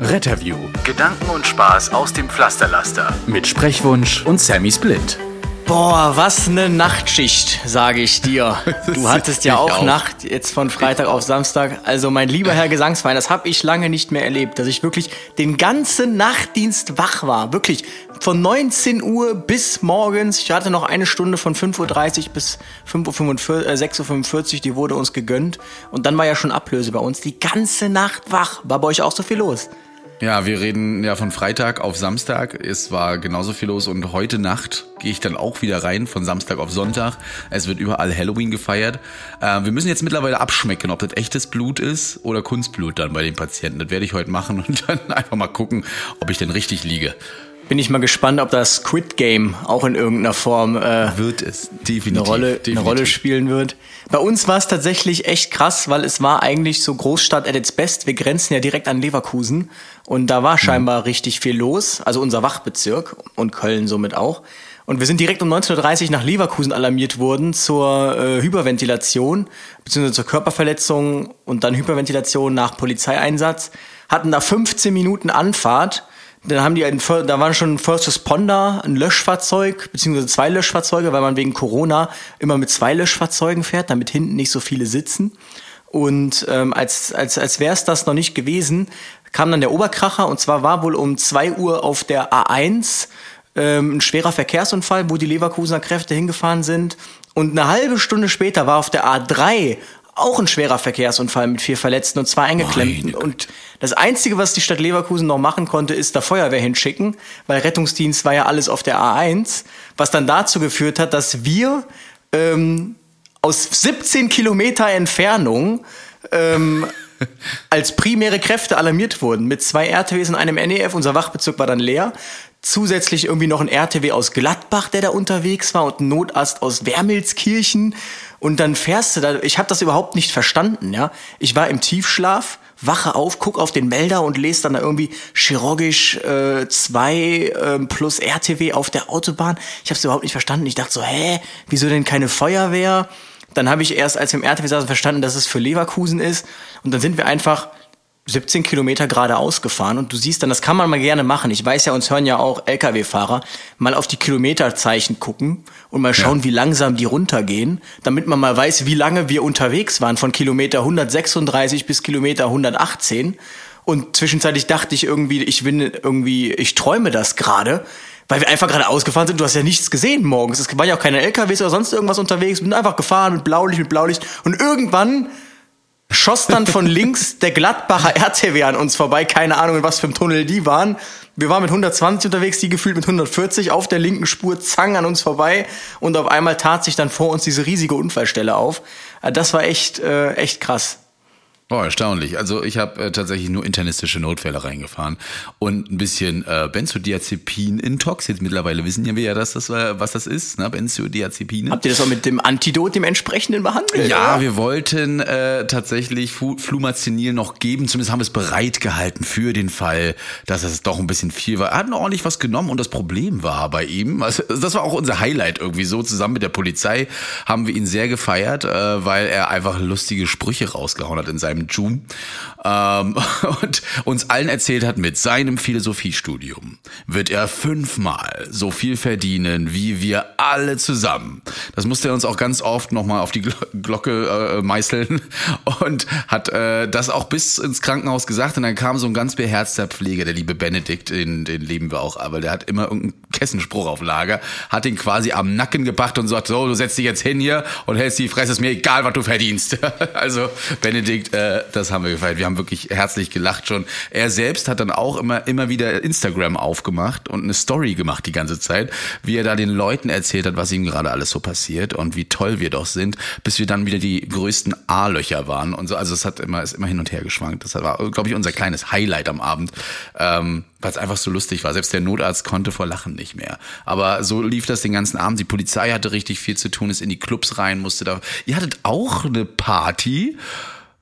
Retterview Gedanken und Spaß aus dem Pflasterlaster. mit Sprechwunsch und Sammy Split. Boah, was eine Nachtschicht, sage ich dir. Du hattest ja auch, auch. Nacht, jetzt von Freitag auf Samstag. Also mein lieber Herr Gesangsverein, das habe ich lange nicht mehr erlebt, dass ich wirklich den ganzen Nachtdienst wach war. Wirklich von 19 Uhr bis morgens. Ich hatte noch eine Stunde von 5.30 Uhr bis 5.45 Uhr, äh, 6.45 Uhr, die wurde uns gegönnt. Und dann war ja schon Ablöse bei uns. Die ganze Nacht wach. War bei euch auch so viel los? Ja, wir reden ja von Freitag auf Samstag. Es war genauso viel los und heute Nacht gehe ich dann auch wieder rein von Samstag auf Sonntag. Es wird überall Halloween gefeiert. Äh, wir müssen jetzt mittlerweile abschmecken, ob das echtes Blut ist oder Kunstblut dann bei den Patienten. Das werde ich heute machen und dann einfach mal gucken, ob ich denn richtig liege. Bin ich mal gespannt, ob das Squid Game auch in irgendeiner Form äh, Wird es eine definitiv. Rolle, definitiv. eine Rolle spielen wird. Bei uns war es tatsächlich echt krass, weil es war eigentlich so Großstadt at its best. Wir grenzen ja direkt an Leverkusen und da war scheinbar richtig viel los. Also unser Wachbezirk und Köln somit auch. Und wir sind direkt um 19.30 Uhr nach Leverkusen alarmiert worden zur äh, Hyperventilation, beziehungsweise zur Körperverletzung und dann Hyperventilation nach Polizeieinsatz. Hatten da 15 Minuten Anfahrt. Dann haben die einen, da waren schon ein First Responder, ein Löschfahrzeug, beziehungsweise zwei Löschfahrzeuge, weil man wegen Corona immer mit zwei Löschfahrzeugen fährt, damit hinten nicht so viele sitzen. Und ähm, als, als, als wäre es das noch nicht gewesen, kam dann der Oberkracher und zwar war wohl um 2 Uhr auf der A1 ähm, ein schwerer Verkehrsunfall, wo die Leverkusener Kräfte hingefahren sind. Und eine halbe Stunde später war auf der A3 auch ein schwerer Verkehrsunfall mit vier Verletzten und zwei Eingeklemmten. Meine Und das Einzige, was die Stadt Leverkusen noch machen konnte, ist da Feuerwehr hinschicken, weil Rettungsdienst war ja alles auf der A1, was dann dazu geführt hat, dass wir ähm, aus 17 Kilometer Entfernung ähm, als primäre Kräfte alarmiert wurden. Mit zwei RTWs und einem NEF. Unser Wachbezirk war dann leer. Zusätzlich irgendwie noch ein RTW aus Gladbach, der da unterwegs war und ein Notarzt aus Wermelskirchen. Und dann fährst du da, ich habe das überhaupt nicht verstanden, ja. Ich war im Tiefschlaf, wache auf, guck auf den Melder und lese dann da irgendwie chirurgisch 2 äh, plus RTW auf der Autobahn. Ich habe es überhaupt nicht verstanden. Ich dachte so, hä, wieso denn keine Feuerwehr? Dann habe ich erst, als wir im RTW saßen, verstanden, dass es für Leverkusen ist. Und dann sind wir einfach 17 Kilometer geradeaus gefahren und du siehst dann, das kann man mal gerne machen. Ich weiß ja, uns hören ja auch Lkw-Fahrer, mal auf die Kilometerzeichen gucken und mal schauen, wie langsam die runtergehen, damit man mal weiß, wie lange wir unterwegs waren, von Kilometer 136 bis Kilometer 118. Und zwischenzeitlich dachte ich irgendwie, ich bin irgendwie, ich träume das gerade, weil wir einfach gerade ausgefahren sind. Du hast ja nichts gesehen morgens. Es waren ja auch keine LKWs oder sonst irgendwas unterwegs. Wir sind einfach gefahren mit Blaulicht, mit Blaulicht. Und irgendwann schoss dann von links der Gladbacher RTW an uns vorbei. Keine Ahnung, in was für einem Tunnel die waren. Wir waren mit 120 unterwegs, die gefühlt mit 140 auf der linken Spur, zang an uns vorbei. Und auf einmal tat sich dann vor uns diese riesige Unfallstelle auf. Äh, Das war echt, äh, echt krass. Oh, erstaunlich. Also ich habe äh, tatsächlich nur internistische Notfälle reingefahren und ein bisschen äh, Benzodiazepin-Intox. Jetzt mittlerweile wissen ja wir ja, dass das, äh, was das ist, ne? Benzodiazepine. Habt ihr das auch mit dem Antidot, dem entsprechenden behandelt? Ja, oder? wir wollten äh, tatsächlich Flumazenil noch geben. Zumindest haben wir es bereit gehalten für den Fall, dass es doch ein bisschen viel war. Er hat noch ordentlich was genommen und das Problem war bei ihm, also das war auch unser Highlight irgendwie so, zusammen mit der Polizei haben wir ihn sehr gefeiert, äh, weil er einfach lustige Sprüche rausgehauen hat in seinem Joom ähm, und uns allen erzählt hat, mit seinem Philosophiestudium wird er fünfmal so viel verdienen wie wir alle zusammen. Das musste er uns auch ganz oft nochmal auf die Glo Glocke äh, meißeln und hat äh, das auch bis ins Krankenhaus gesagt. Und dann kam so ein ganz beherzter Pfleger, der liebe Benedikt, den, den lieben wir auch, aber der hat immer irgendeinen Kessenspruch auf Lager, hat ihn quasi am Nacken gepackt und sagt, so, du setzt dich jetzt hin hier und hältst die Fresse, ist mir egal, was du verdienst. also Benedikt, äh, Äh, das haben wir gefeiert. Wir haben wirklich herzlich gelacht schon. Er selbst hat dann auch immer, immer wieder Instagram aufgemacht und eine Story gemacht die ganze Zeit, wie er da den Leuten erzählt hat, was ihm gerade alles so passiert und wie toll wir doch sind, bis wir dann wieder die größten A-Löcher waren und so. Also es hat immer, ist immer hin und her geschwankt. Das war, glaube ich, unser kleines Highlight am Abend, ähm, weil es einfach so lustig war. Selbst der Notarzt konnte vor Lachen nicht mehr. Aber so lief das den ganzen Abend. Die Polizei hatte richtig viel zu tun, ist in die Clubs rein, musste da. Ihr hattet auch eine Party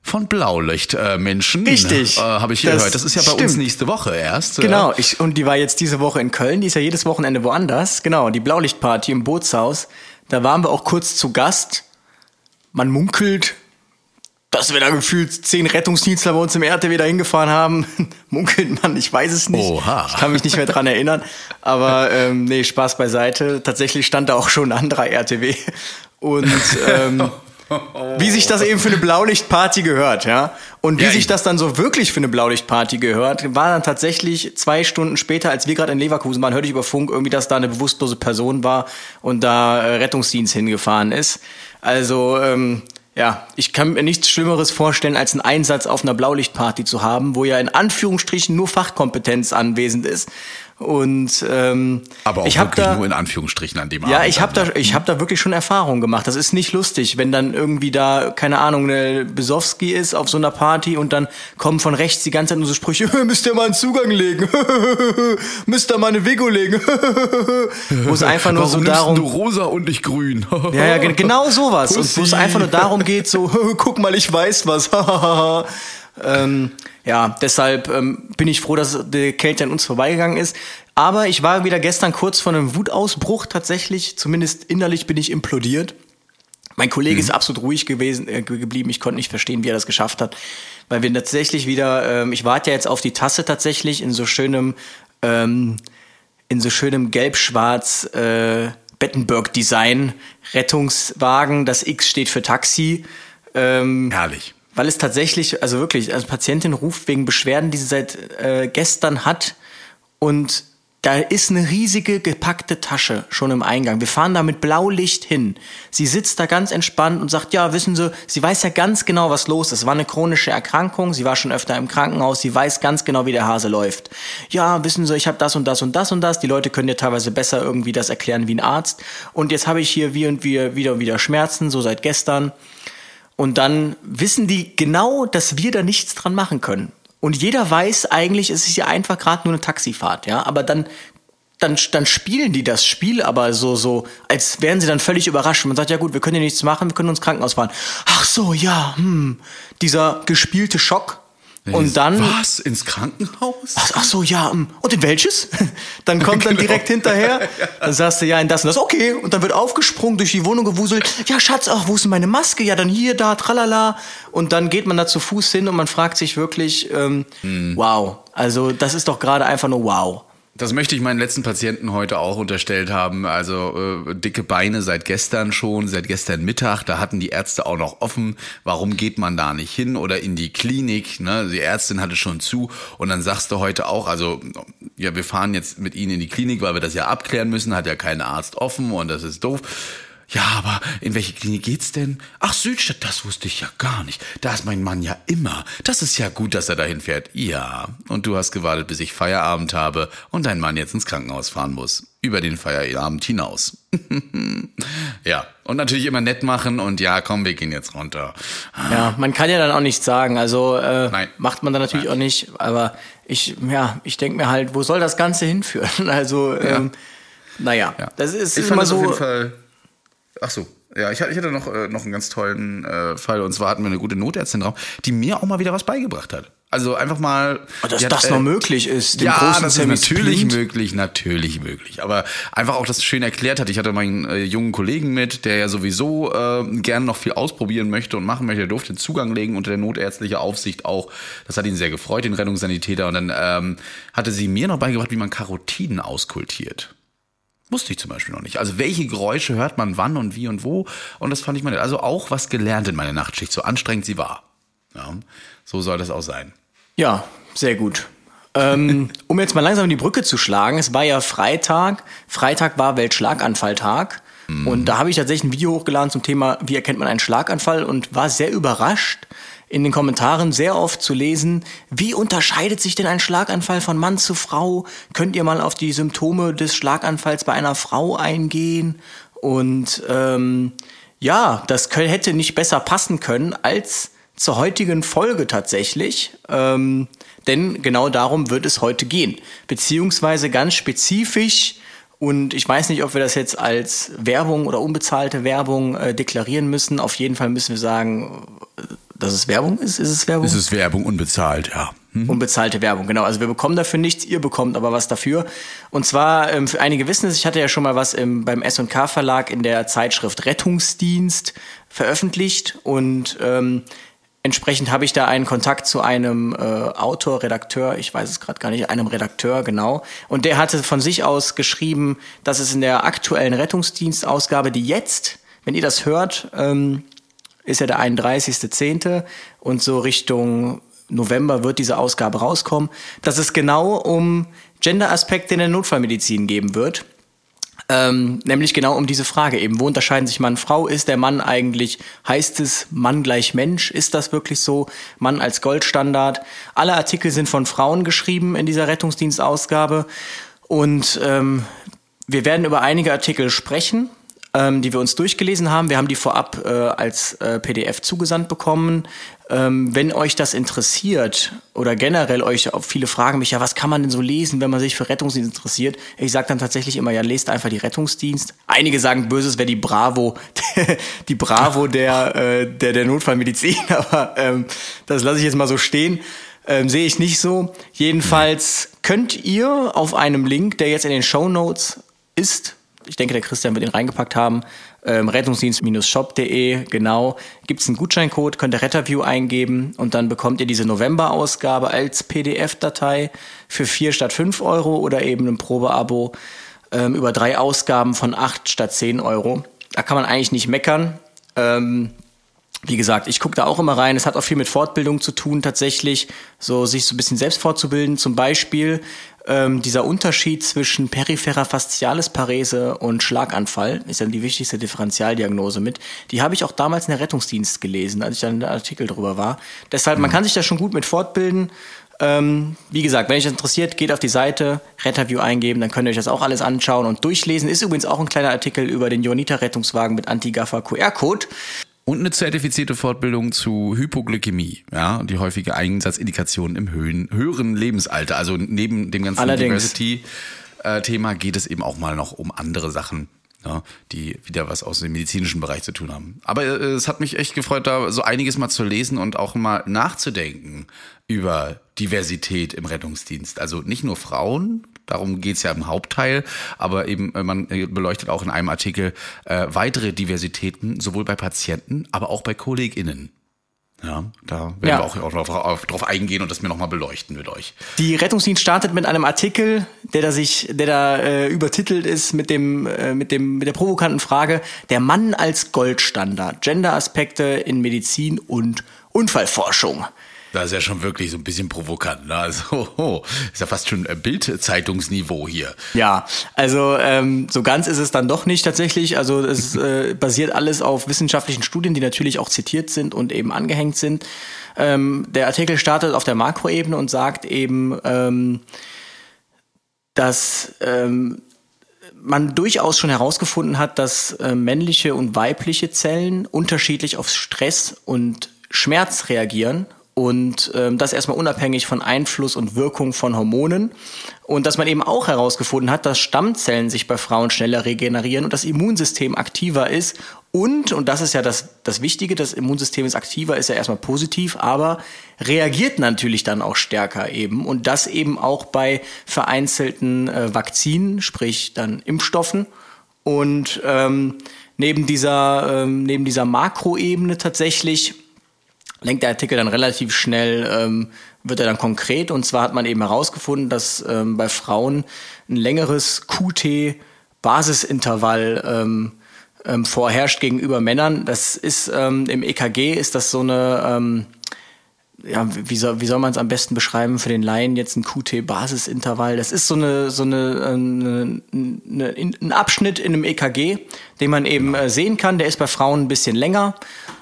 von Blaulicht-Menschen. Richtig. Äh, Habe ich Das gehört. Das ist ja bei uns stimmt. nächste Woche erst. Genau, ich, und die war jetzt diese Woche in Köln, die ist ja jedes Wochenende woanders. Genau, die Blaulichtparty im Bootshaus. Da waren wir auch kurz zu Gast. Man munkelt, dass wir da gefühlt zehn Rettungsdienstler bei uns im RTW da hingefahren haben. munkelt man, ich weiß es nicht. Oha. Ich kann mich nicht mehr dran erinnern. Aber ähm, nee, Spaß beiseite. Tatsächlich stand da auch schon ein anderer RTW. Und ähm, wie sich das eben für eine Blaulichtparty gehört, ja. Und wie Ja, sich ich- das dann so wirklich für eine Blaulichtparty gehört, war dann tatsächlich zwei Stunden später, als wir gerade in Leverkusen waren, hörte ich über Funk irgendwie, dass da eine bewusstlose Person war und da äh, Rettungsdienst hingefahren ist. Also, ähm, ja, ich kann mir nichts Schlimmeres vorstellen, als einen Einsatz auf einer Blaulichtparty zu haben, wo ja in Anführungsstrichen nur Fachkompetenz anwesend ist. Und ähm, Aber auch ich wirklich da, nur in Anführungsstrichen an dem ja, Abend. ich habe da, ich hab da wirklich schon Erfahrungen gemacht. Das ist nicht lustig, wenn dann irgendwie da, keine Ahnung, eine Besowski ist auf so einer Party und dann kommen von rechts die ganze Zeit nur so Sprüche, müsst ihr mal einen Zugang legen, müsst ihr mal eine Vigo legen, wo es einfach nur Warum so darum... du rosa und nicht grün? Ja, ja, ge- genau sowas. Und wo es Pussy. einfach nur darum geht, so, guck mal, ich weiß was. Ähm, ja, deshalb ähm, bin ich froh, dass der Kälte an uns vorbeigegangen ist. Aber ich war wieder gestern kurz vor einem Wutausbruch tatsächlich. Zumindest innerlich bin ich implodiert. Mein Kollege ist absolut ruhig gewesen, äh, ge- geblieben. Ich konnte nicht verstehen, wie er das geschafft hat. Weil wir tatsächlich wieder, ähm, ich warte ja jetzt auf die Tasse tatsächlich in so schönem, ähm, in so schönem gelb-schwarz äh, Bettenberg-Design Rettungswagen. Das X steht für Taxi. Ähm, Herrlich. Weil es tatsächlich, also wirklich, also Patientin ruft wegen Beschwerden, die sie seit äh, gestern hat und da ist eine riesige gepackte Tasche schon im Eingang. Wir fahren da mit Blaulicht hin. Sie sitzt da ganz entspannt und sagt, ja, wissen Sie, sie weiß ja ganz genau, was los ist. War eine chronische Erkrankung, sie war schon öfter im Krankenhaus, sie weiß ganz genau, wie der Hase läuft. Ja, wissen Sie, ich habe das und das und das und das. Die Leute können dir teilweise besser irgendwie das erklären wie ein Arzt. Und jetzt habe ich hier wie und wie, wieder und wieder Schmerzen, so seit gestern. Und dann wissen die genau, dass wir da nichts dran machen können. Und jeder weiß eigentlich, es ist ja einfach gerade nur eine Taxifahrt, ja. Aber dann, dann, dann spielen die das Spiel aber so, so, als wären sie dann völlig überrascht. Man sagt, ja gut, wir können ja nichts machen, wir können uns Krankenhaus fahren. Ach so, ja, hm. Dieser gespielte Schock. Und dann. Was? Ins Krankenhaus? Ach, ach so, ja. mm. Und in welches? Dann kommt dann Genau. direkt hinterher. Dann sagst du, ja, in das und das. Okay. Und dann wird aufgesprungen, durch die Wohnung gewuselt. Ja, Schatz, ach, wo ist denn meine Maske? Ja, dann hier, da, tralala. Und dann geht man da zu Fuß hin und man fragt sich wirklich, ähm, Hm. wow. Also, das ist doch gerade einfach nur wow. Das möchte ich meinen letzten Patienten heute auch unterstellt haben. Also äh, dicke Beine seit gestern schon, seit gestern Mittag. Da hatten die Ärzte auch noch offen. Warum geht man da nicht hin oder in die Klinik? Ne? Die Ärztin hatte schon zu. Und dann sagst du heute auch, also ja, wir fahren jetzt mit Ihnen in die Klinik, weil wir das ja abklären müssen. Hat ja kein Arzt offen und das ist doof. Ja, aber in welche Klinik geht's denn? Ach, Südstadt, das wusste ich ja gar nicht. Da ist mein Mann ja immer. Das ist ja gut, dass er dahin fährt. Ja. Und du hast gewartet, bis ich Feierabend habe und dein Mann jetzt ins Krankenhaus fahren muss. Über den Feierabend hinaus. ja. Und natürlich immer nett machen und ja, komm, wir gehen jetzt runter. Ja, man kann ja dann auch nichts sagen. Also äh, Nein. macht man dann natürlich Nein. auch nicht. Aber ich, ja, ich denke mir halt, wo soll das Ganze hinführen? Also, ähm, naja, Ja. das ist ich immer fand das so. Ach so. Ja, ich hatte, noch, äh, noch einen ganz tollen äh, Fall. Und zwar hatten wir eine gute Notärztin drauf, die mir auch mal wieder was beigebracht hat. Also einfach mal. Oh, dass hat, das äh, noch möglich ist, dem ja, großen das ist natürlich Splint. möglich, natürlich möglich. Aber einfach auch das schön erklärt hat. Ich hatte meinen äh, jungen Kollegen mit, der ja sowieso äh, gerne noch viel ausprobieren möchte und machen möchte. Der durfte Zugang legen unter der notärztliche Aufsicht auch. Das hat ihn sehr gefreut, den Rettungssanitäter. Und dann ähm, hatte sie mir noch beigebracht, wie man Karotiden auskultiert. Wusste ich zum Beispiel noch nicht. Also welche Geräusche hört man wann und wie und wo. Und das fand ich mal nett. Also auch was gelernt in meiner Nachtschicht, so anstrengend sie war. Ja, so soll das auch sein. Ja, sehr gut. ähm, um jetzt mal langsam die Brücke zu schlagen, es war ja Freitag. Freitag war Weltschlaganfalltag. Und da habe ich tatsächlich ein Video hochgeladen zum Thema, wie erkennt man einen Schlaganfall und war sehr überrascht, in den Kommentaren sehr oft zu lesen, wie unterscheidet sich denn ein Schlaganfall von Mann zu Frau? Könnt ihr mal auf die Symptome des Schlaganfalls bei einer Frau eingehen? Und ähm, ja, das hätte nicht besser passen können als zur heutigen Folge tatsächlich. Ähm, denn genau darum wird es heute gehen. Beziehungsweise ganz spezifisch und ich weiß nicht, ob wir das jetzt als Werbung oder unbezahlte Werbung äh, deklarieren müssen. Auf jeden Fall müssen wir sagen, dass es Werbung ist. Ist es Werbung? Es ist Werbung unbezahlt, ja. Hm? Unbezahlte Werbung, genau. Also wir bekommen dafür nichts, ihr bekommt aber was dafür. Und zwar, ähm, für einige wissen es, ich hatte ja schon mal was im, beim S&K Verlag in der Zeitschrift Rettungsdienst veröffentlicht und ähm, entsprechend habe ich da einen Kontakt zu einem äh, Autor, Redakteur, ich weiß es gerade gar nicht, einem Redakteur, genau. Und der hatte von sich aus geschrieben, dass es in der aktuellen Rettungsdienstausgabe, die jetzt, wenn ihr das hört, ähm, ist ja der 31.10. und so Richtung November wird diese Ausgabe rauskommen, dass es genau um Gender-Aspekte in der Notfallmedizin geben wird. Ähm, nämlich genau um diese Frage eben. Wo unterscheiden sich Mann und Frau? Ist der Mann eigentlich, heißt es Mann gleich Mensch? Ist das wirklich so? Mann als Goldstandard? Alle Artikel sind von Frauen geschrieben in dieser Rettungsdienstausgabe. Und ähm, wir werden über einige Artikel sprechen, ähm, die wir uns durchgelesen haben. Wir haben die vorab äh, als äh, PDF zugesandt bekommen. Ähm, wenn euch das interessiert oder generell euch viele fragen mich, ja, was kann man denn so lesen, wenn man sich für Rettungsdienst interessiert? Ich sage dann tatsächlich immer, ja, lest einfach die Rettungsdienst. Einige sagen, Böses wäre die Bravo, die Bravo der, äh, der, der Notfallmedizin, aber ähm, das lasse ich jetzt mal so stehen. Ähm, Sehe ich nicht so. Jedenfalls könnt ihr auf einem Link, der jetzt in den Show Notes ist, ich denke, der Christian wird ihn reingepackt haben, ähm, rettungsdienst-shop.de, genau, gibt es einen Gutscheincode, könnt ihr Retterview eingeben und dann bekommt ihr diese November-Ausgabe als PDF-Datei für 4 statt 5 Euro oder eben ein Probeabo ähm, über drei Ausgaben von 8 statt 10 Euro. Da kann man eigentlich nicht meckern. Ähm, wie gesagt, ich gucke da auch immer rein. Es hat auch viel mit Fortbildung zu tun, tatsächlich, so sich so ein bisschen selbst fortzubilden. Zum Beispiel ähm, dieser Unterschied zwischen peripherer Fascialis Parese und Schlaganfall ist ja die wichtigste Differentialdiagnose mit. Die habe ich auch damals in der Rettungsdienst gelesen, als ich dann in der Artikel drüber war. Deshalb, man kann sich da schon gut mit fortbilden. Ähm, wie gesagt, wenn euch das interessiert, geht auf die Seite, Retterview eingeben, dann könnt ihr euch das auch alles anschauen und durchlesen. Ist übrigens auch ein kleiner Artikel über den Jonita-Rettungswagen mit Anti-Gaffer QR-Code. Und eine zertifizierte Fortbildung zu Hypoglykämie, ja, und die häufige Einsatzindikation im höhen, höheren Lebensalter. Also neben dem ganzen. Diversity-Thema geht es eben auch mal noch um andere Sachen, ja, die wieder was aus dem medizinischen Bereich zu tun haben. Aber äh, es hat mich echt gefreut, da so einiges mal zu lesen und auch mal nachzudenken über Diversität im Rettungsdienst. Also nicht nur Frauen, darum geht's ja im Hauptteil, aber eben äh, man äh, beleuchtet auch in einem Artikel äh, weitere Diversitäten, sowohl bei Patienten, aber auch bei KollegInnen. Ja, da werden Ja. wir auch, auch drauf, auf, drauf eingehen und das mir nochmal beleuchten mit euch. Die Rettungsdienst startet mit einem Artikel, der da sich, der da äh, übertitelt ist mit dem, äh, mit dem, mit der provokanten Frage: Der Mann als Goldstandard, Gender-Aspekte in Medizin und Unfallforschung. Das ist ja schon wirklich so ein bisschen provokant. Ne? Also, oh, ist ja fast schon äh, Bild-Zeitungsniveau hier. Ja, also ähm, so ganz ist es dann doch nicht tatsächlich. Also es äh, basiert alles auf wissenschaftlichen Studien, die natürlich auch zitiert sind und eben angehängt sind. Ähm, der Artikel startet auf der Makroebene und sagt eben, ähm, dass ähm, man durchaus schon herausgefunden hat, dass äh, männliche und weibliche Zellen unterschiedlich auf Stress und Schmerz reagieren und ähm, das erstmal unabhängig von Einfluss und Wirkung von Hormonen. Und dass man eben auch herausgefunden hat, dass Stammzellen sich bei Frauen schneller regenerieren und das Immunsystem aktiver ist. Und, und das ist ja das, das Wichtige, das Immunsystem ist aktiver, ist ja erstmal positiv, aber reagiert natürlich dann auch stärker eben. Und das eben auch bei vereinzelten äh, Vakzinen, sprich dann Impfstoffen. Und ähm, neben dieser, ähm, neben dieser Makroebene tatsächlich lenkt der Artikel dann relativ schnell, ähm, wird er dann konkret. Und zwar hat man eben herausgefunden, dass ähm, bei Frauen ein längeres QT-Basisintervall ähm, ähm, vorherrscht gegenüber Männern. Das ist ähm, im EKG ist das so eine ähm, ja, wie soll, wie soll man es am besten beschreiben für den Laien jetzt ein QT-Basisintervall? Das ist so eine, so eine, eine, eine, ein Abschnitt in einem EKG, den man eben äh, sehen kann. Der ist bei Frauen ein bisschen länger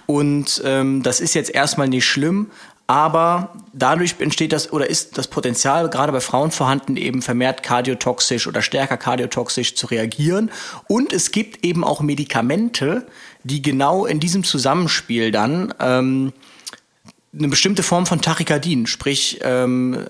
und ähm, das ist jetzt erstmal nicht schlimm, aber dadurch entsteht das oder ist das Potenzial gerade bei Frauen vorhanden, eben vermehrt kardiotoxisch oder stärker kardiotoxisch zu reagieren. Und es gibt eben auch Medikamente, die genau in diesem Zusammenspiel dann ähm, eine bestimmte Form von Tachykardien, sprich ähm,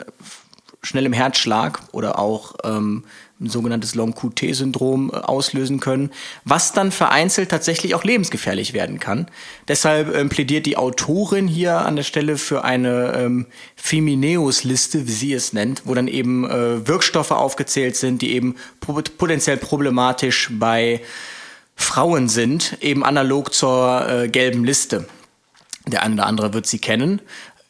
schnellem Herzschlag oder auch ähm, ein sogenanntes Long-QT-Syndrom äh, auslösen können, was dann vereinzelt tatsächlich auch lebensgefährlich werden kann. Deshalb ähm, plädiert die Autorin hier an der Stelle für eine ähm, Femineus-Liste, wie sie es nennt, wo dann eben äh, Wirkstoffe aufgezählt sind, die eben potenziell problematisch bei Frauen sind, eben analog zur äh, gelben Liste. Der eine oder andere wird sie kennen.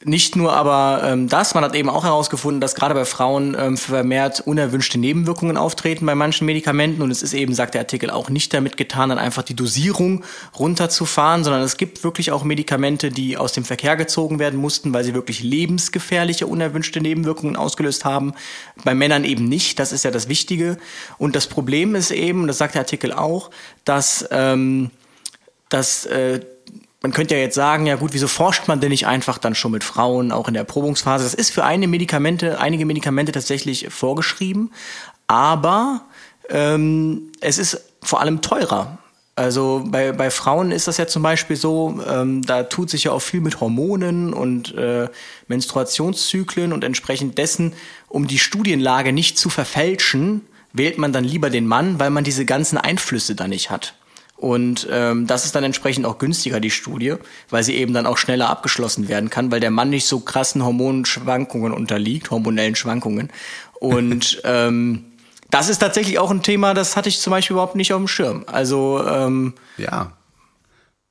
Nicht nur aber ähm, das, man hat eben auch herausgefunden, dass gerade bei Frauen ähm, vermehrt unerwünschte Nebenwirkungen auftreten bei manchen Medikamenten und es ist eben, sagt der Artikel, auch nicht damit getan, dann einfach die Dosierung runterzufahren, sondern es gibt wirklich auch Medikamente, die aus dem Verkehr gezogen werden mussten, weil sie wirklich lebensgefährliche unerwünschte Nebenwirkungen ausgelöst haben. Bei Männern eben nicht, das ist ja das Wichtige. Und das Problem ist eben, das sagt der Artikel auch, dass, ähm, dass äh, man könnte ja jetzt sagen, ja gut, wieso forscht man denn nicht einfach dann schon mit Frauen, auch in der Erprobungsphase? Das ist für eine Medikamente, einige Medikamente tatsächlich vorgeschrieben, aber ähm, es ist vor allem teurer. Also bei, bei Frauen ist das ja zum Beispiel so, ähm, da tut sich ja auch viel mit Hormonen und äh, Menstruationszyklen und entsprechend dessen, um die Studienlage nicht zu verfälschen, wählt man dann lieber den Mann, weil man diese ganzen Einflüsse da nicht hat. Und ähm, das ist dann entsprechend auch günstiger, die Studie, weil sie eben dann auch schneller abgeschlossen werden kann, weil der Mann nicht so krassen Hormonschwankungen unterliegt, hormonellen Schwankungen. Und ähm, das ist tatsächlich auch ein Thema, das hatte ich zum Beispiel überhaupt nicht auf dem Schirm. Also ähm, ja.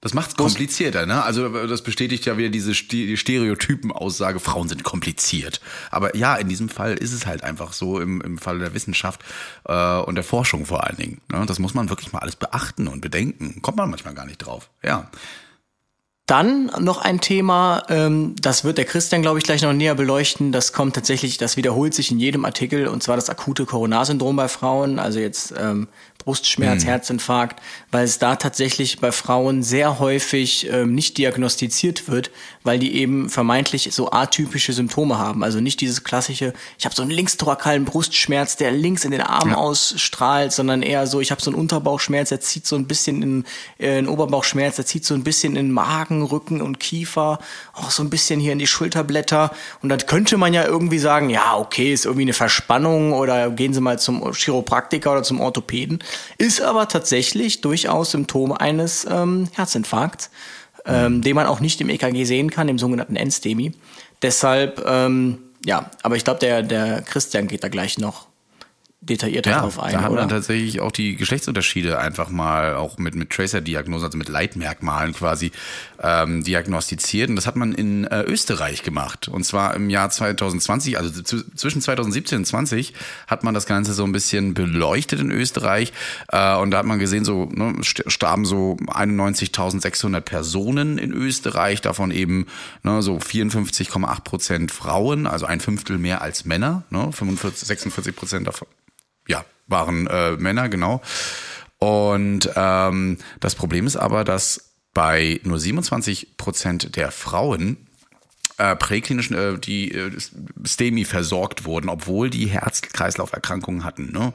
Das macht es komplizierter, ne? Also das bestätigt ja wieder diese Stereotypen-Aussage, Frauen sind kompliziert. Aber ja, in diesem Fall ist es halt einfach so im, im Fall der Wissenschaft äh, und der Forschung vor allen Dingen. Ne? Das muss man wirklich mal alles beachten und bedenken. Kommt man manchmal gar nicht drauf. Ja. Dann noch ein Thema, ähm, das wird der Christian, glaube ich, gleich noch näher beleuchten. Das kommt tatsächlich, das wiederholt sich in jedem Artikel, und zwar das akute Coronarsyndrom bei Frauen, also jetzt ähm, Brustschmerz, mhm. Herzinfarkt, weil es da tatsächlich bei Frauen sehr häufig ähm, nicht diagnostiziert wird, weil die eben vermeintlich so atypische Symptome haben. Also nicht dieses klassische, ich habe so einen linkstorakalen Brustschmerz, der links in den Arm ja. ausstrahlt, sondern eher so, ich habe so einen Unterbauchschmerz, der zieht so ein bisschen in äh, einen Oberbauchschmerz, der zieht so ein bisschen in Magen, Rücken und Kiefer, auch so ein bisschen hier in die Schulterblätter. Und dann könnte man ja irgendwie sagen, ja, okay, ist irgendwie eine Verspannung oder gehen Sie mal zum Chiropraktiker oder zum Orthopäden ist aber tatsächlich durchaus Symptom eines ähm, Herzinfarkts, ähm, den man auch nicht im EKG sehen kann, im sogenannten Endstemi. Deshalb, ähm, ja, aber ich glaube, der, der Christian geht da gleich noch detaillierter ja, drauf ein. Da hat man tatsächlich auch die Geschlechtsunterschiede einfach mal auch mit, mit Tracer-Diagnosen, also mit Leitmerkmalen quasi ähm, diagnostiziert. Und das hat man in äh, Österreich gemacht. Und zwar im Jahr 2020, also zu, zwischen 2017 und 20 hat man das Ganze so ein bisschen beleuchtet in Österreich. Äh, und da hat man gesehen, so ne, starben so 91.600 Personen in Österreich, davon eben ne, so 54,8 Prozent Frauen, also ein Fünftel mehr als Männer, ne, 45, 46 Prozent davon ja, waren äh, Männer, genau. Und ähm, das Problem ist aber, dass bei nur 27 Prozent der Frauen äh, präklinischen, äh, die äh, STEMI versorgt wurden, obwohl die Herz-Kreislauf-Erkrankungen hatten. Ne?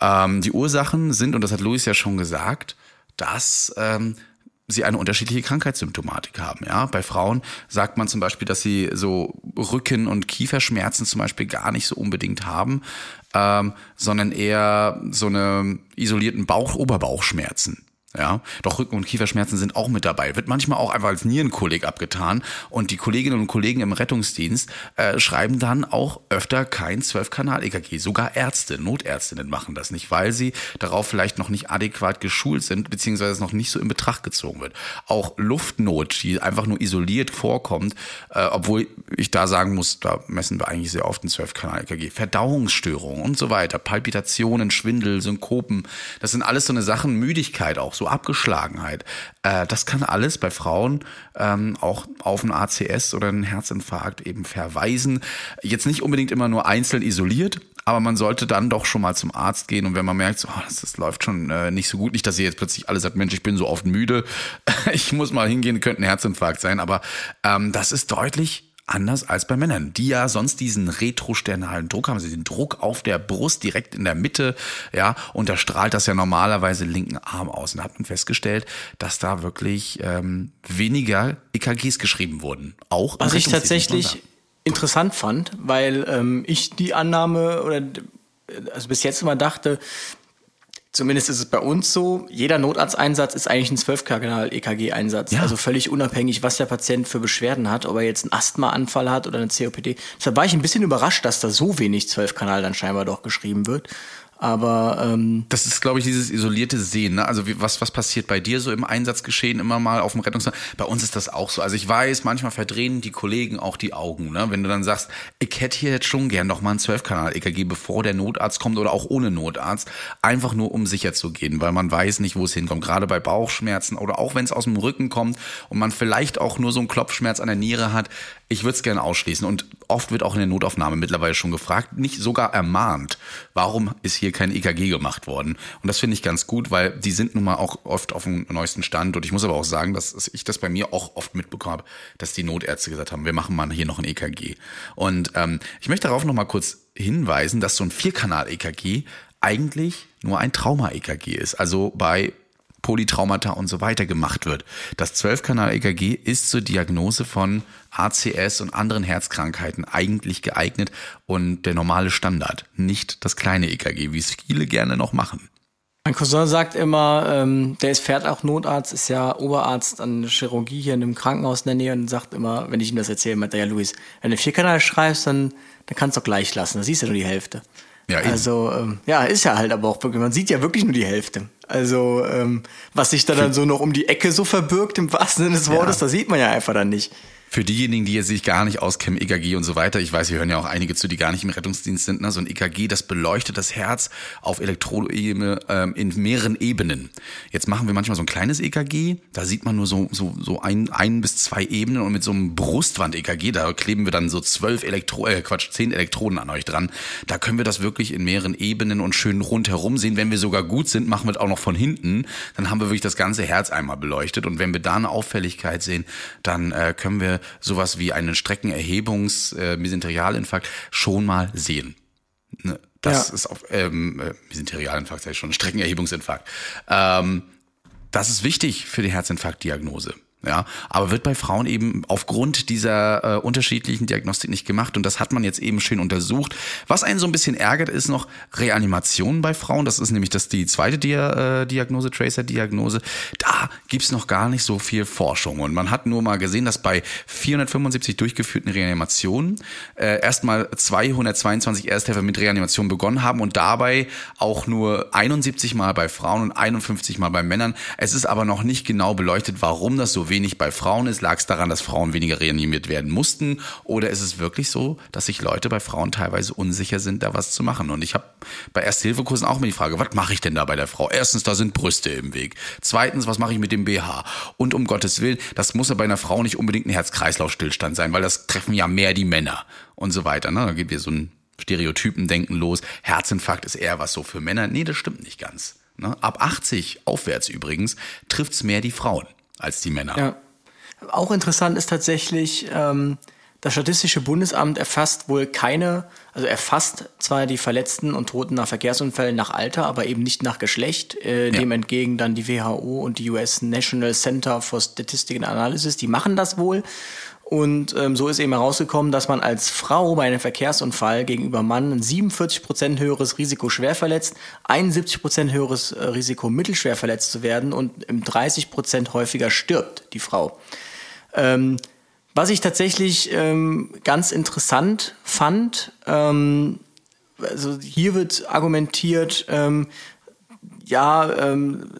Ähm, die Ursachen sind, und das hat Louis ja schon gesagt, dass ähm, sie eine unterschiedliche Krankheitssymptomatik haben. Ja, bei Frauen sagt man zum Beispiel, dass sie so Rücken- und Kieferschmerzen zum Beispiel gar nicht so unbedingt haben, ähm, sondern eher so eine isolierten Bauch-Oberbauchschmerzen. Ja, doch Rücken- und Kieferschmerzen sind auch mit dabei. Wird manchmal auch einfach als Nierenkolik abgetan. Und die Kolleginnen und Kollegen im Rettungsdienst äh, schreiben dann auch öfter kein 12-Kanal-EKG. Sogar Ärzte, Notärztinnen machen das nicht, weil sie darauf vielleicht noch nicht adäquat geschult sind, beziehungsweise es noch nicht so in Betracht gezogen wird. Auch Luftnot, die einfach nur isoliert vorkommt, äh, obwohl ich da sagen muss, da messen wir eigentlich sehr oft ein 12-Kanal-EKG. Verdauungsstörungen und so weiter, Palpitationen, Schwindel, Synkopen, das sind alles so eine Sachen, Müdigkeit auch so Abgeschlagenheit. Äh, das kann alles bei Frauen ähm, auch auf ein ACS oder einen Herzinfarkt eben verweisen. Jetzt nicht unbedingt immer nur einzeln isoliert, aber man sollte dann doch schon mal zum Arzt gehen und wenn man merkt, so, oh, das, das, läuft schon äh, nicht so gut, nicht, dass ihr jetzt plötzlich alle sagt, Mensch, ich bin so oft müde, ich muss mal hingehen, könnte ein Herzinfarkt sein, aber ähm, das ist deutlich anders als bei Männern, die ja sonst diesen retrosternalen Druck haben, also den Druck auf der Brust direkt in der Mitte, ja, und da strahlt das ja normalerweise linken Arm aus. Und da hat man festgestellt, dass da wirklich ähm, weniger EKGs geschrieben wurden. Auch was ich tatsächlich interessant fand, weil ähm, ich die Annahme oder also bis jetzt immer dachte, Zumindest ist es bei uns so, jeder Notarzteinsatz ist eigentlich ein 12-Kanal-EKG-Einsatz. Ja. Also völlig unabhängig, was der Patient für Beschwerden hat, ob er jetzt einen Asthmaanfall hat oder eine COPD. Deshalb war ich ein bisschen überrascht, dass da so wenig 12-Kanal dann scheinbar doch geschrieben wird. Aber ähm, das ist, glaube ich, dieses isolierte Sehen. Ne? Also wie, was was passiert bei dir so im Einsatzgeschehen immer mal auf dem Rettungsdienst? Bei uns ist das auch so. Also ich weiß, manchmal verdrehen die Kollegen auch die Augen, ne? wenn du dann sagst, ich hätte hier jetzt schon gern noch mal ein 12-Kanal EKG, bevor der Notarzt kommt oder auch ohne Notarzt, einfach nur um sicher zu gehen, weil man weiß nicht, wo es hinkommt. Gerade bei Bauchschmerzen oder auch wenn es aus dem Rücken kommt und man vielleicht auch nur so einen Klopfschmerz an der Niere hat, ich würde es gerne ausschließen. Und oft wird auch in der Notaufnahme mittlerweile schon gefragt, nicht sogar ermahnt, warum ist hier kein EKG gemacht worden. Und das finde ich ganz gut, weil die sind nun mal auch oft auf dem neuesten Stand. Und ich muss aber auch sagen, dass ich das bei mir auch oft mitbekommen habe, dass die Notärzte gesagt haben, wir machen mal hier noch ein EKG. Und ähm, ich möchte darauf noch mal kurz hinweisen, dass so ein Vierkanal-EKG eigentlich nur ein Trauma-EKG ist. Also bei Polytraumata und so weiter gemacht wird. Das 12-Kanal-EKG ist zur Diagnose von ACS und anderen Herzkrankheiten eigentlich geeignet und der normale Standard, nicht das kleine EKG, wie es viele gerne noch machen. Mein Cousin sagt immer, ähm, der ist fährt auch Notarzt, ist ja Oberarzt an der Chirurgie hier in einem Krankenhaus in der Nähe und sagt immer, wenn ich ihm das erzähle, meint er ja, Luis, wenn du Vierkanal schreibst, dann, dann kannst du gleich lassen, da siehst du nur die Hälfte. Ja, also ähm, ja, ist ja halt aber auch wirklich, man sieht ja wirklich nur die Hälfte. Also ähm, was sich da dann so noch um die Ecke so verbirgt im wahrsten Sinne des Wortes, ja. da sieht man ja einfach dann nicht. Für diejenigen, die jetzt sich gar nicht auskennen, EKG und so weiter, ich weiß, wir hören ja auch einige zu, die gar nicht im Rettungsdienst sind, ne? so ein EKG, das beleuchtet das Herz auf Elektroebene ähm, in mehreren Ebenen. Jetzt machen wir manchmal so ein kleines EKG, da sieht man nur so, so, so ein, ein bis zwei Ebenen und mit so einem Brustwand-EKG, da kleben wir dann so zwölf Elektro, äh, Quatsch, zehn Elektroden an euch dran. Da können wir das wirklich in mehreren Ebenen und schön rundherum sehen. Wenn wir sogar gut sind, machen wir das auch noch von hinten. Dann haben wir wirklich das ganze Herz einmal beleuchtet und wenn wir da eine Auffälligkeit sehen, dann äh, können wir sowas wie einen Streckenerhebungs äh, schon mal sehen. Ne? Das ja. ist auf ähm, äh, Mesenterialinfarkt, sag ich schon, Streckenerhebungsinfarkt. Ähm, das ist wichtig für die Herzinfarktdiagnose. Ja, aber wird bei Frauen eben aufgrund dieser äh, unterschiedlichen Diagnostik nicht gemacht und das hat man jetzt eben schön untersucht. Was einen so ein bisschen ärgert, ist noch Reanimation bei Frauen. Das ist nämlich das die zweite Dia äh, Diagnose, Tracer-Diagnose. Da gibt's noch gar nicht so viel Forschung und man hat nur mal gesehen, dass bei 475 durchgeführten Reanimationen äh, erstmal 222 Ersthelfer mit Reanimation begonnen haben und dabei auch nur 71 Mal bei Frauen und 51 Mal bei Männern. Es ist aber noch nicht genau beleuchtet, warum das so wenig bei Frauen ist? Lag es daran, dass Frauen weniger reanimiert werden mussten? Oder ist es wirklich so, dass sich Leute bei Frauen teilweise unsicher sind, da was zu machen? Und ich habe bei Ersthilfekursen auch immer die Frage, was mache ich denn da bei der Frau? Erstens, da sind Brüste im Weg. Zweitens, was mache ich mit dem BH? Und um Gottes Willen, das muss ja bei einer Frau nicht unbedingt ein Herz-Kreislauf-Stillstand sein, weil das treffen ja mehr die Männer und so weiter. Ne? Da geht wir so ein Stereotypen-Denken los. Herzinfarkt ist eher was so für Männer. Nee, das stimmt nicht ganz. Ne? Ab 80 aufwärts übrigens trifft's mehr die Frauen als die Männer. Ja. Auch interessant ist tatsächlich, ähm, das Statistische Bundesamt erfasst wohl keine, also erfasst zwar die Verletzten und Toten nach Verkehrsunfällen nach Alter, aber eben nicht nach Geschlecht. Äh, ja. Dem entgegen dann die WHO und die US National Center for Statistical Analysis, die machen das wohl. Und ähm, so ist eben herausgekommen, dass man als Frau bei einem Verkehrsunfall gegenüber Mann ein 47% höheres Risiko schwer verletzt, 71% höheres äh, Risiko mittelschwer verletzt zu werden und im 30% häufiger stirbt die Frau. Ähm, was ich tatsächlich ähm, ganz interessant fand, ähm, also hier wird argumentiert, ähm, ja, ähm,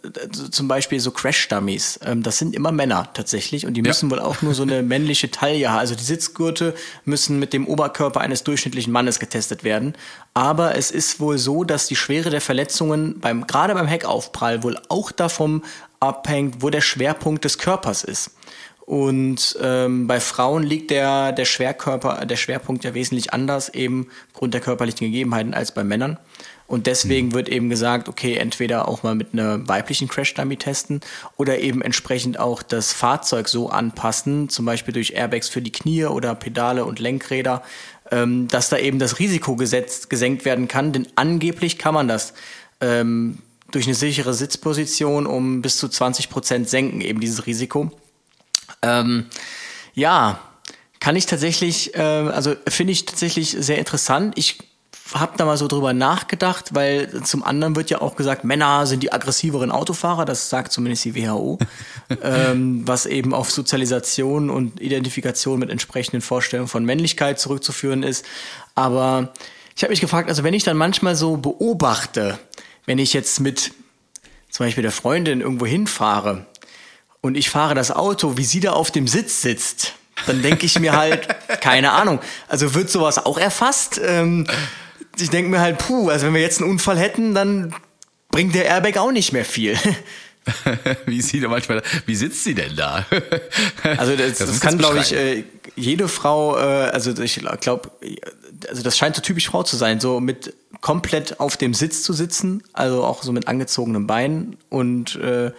zum Beispiel so Crash-Dummies, ähm, das sind immer Männer tatsächlich und die müssen wohl auch nur so eine männliche Taille haben. Also die Sitzgurte müssen mit dem Oberkörper eines durchschnittlichen Mannes getestet werden. Aber es ist wohl so, dass die Schwere der Verletzungen beim, gerade beim Heckaufprall wohl auch davon abhängt, wo der Schwerpunkt des Körpers ist. Und ähm, bei Frauen liegt der, der Schwerkörper, der Schwerpunkt ja wesentlich anders, eben aufgrund der körperlichen Gegebenheiten als bei Männern. Und deswegen mhm. wird eben gesagt, okay, entweder auch mal mit einer weiblichen Crash-Dummy testen oder eben entsprechend auch das Fahrzeug so anpassen, zum Beispiel durch Airbags für die Knie oder Pedale und Lenkräder, ähm, dass da eben das Risiko gesetzt, gesenkt werden kann. Denn angeblich kann man das ähm, durch eine sichere Sitzposition um bis zu 20 Prozent senken, eben dieses Risiko. Ähm, ja, kann ich tatsächlich, äh, also finde ich tatsächlich sehr interessant. Ich habe da mal so drüber nachgedacht, weil zum anderen wird ja auch gesagt, Männer sind die aggressiveren Autofahrer, das sagt zumindest die WHO, ähm, was eben auf Sozialisation und Identifikation mit entsprechenden Vorstellungen von Männlichkeit zurückzuführen ist. Aber ich habe mich gefragt, also wenn ich dann manchmal so beobachte, wenn ich jetzt mit zum Beispiel der Freundin irgendwo hinfahre und ich fahre das Auto, wie sie da auf dem Sitz sitzt, dann denke ich mir halt, keine Ahnung, also wird sowas auch erfasst? Ähm, ich denke mir halt, puh, also wenn wir jetzt einen Unfall hätten, dann bringt der Airbag auch nicht mehr viel. wie sieht er manchmal, wie sitzt sie denn da? also das, das, das kann, glaube ich, äh, jede Frau, äh, also ich glaube, also das scheint so typisch Frau zu sein, so mit komplett auf dem Sitz zu sitzen, also auch so mit angezogenen Beinen und äh,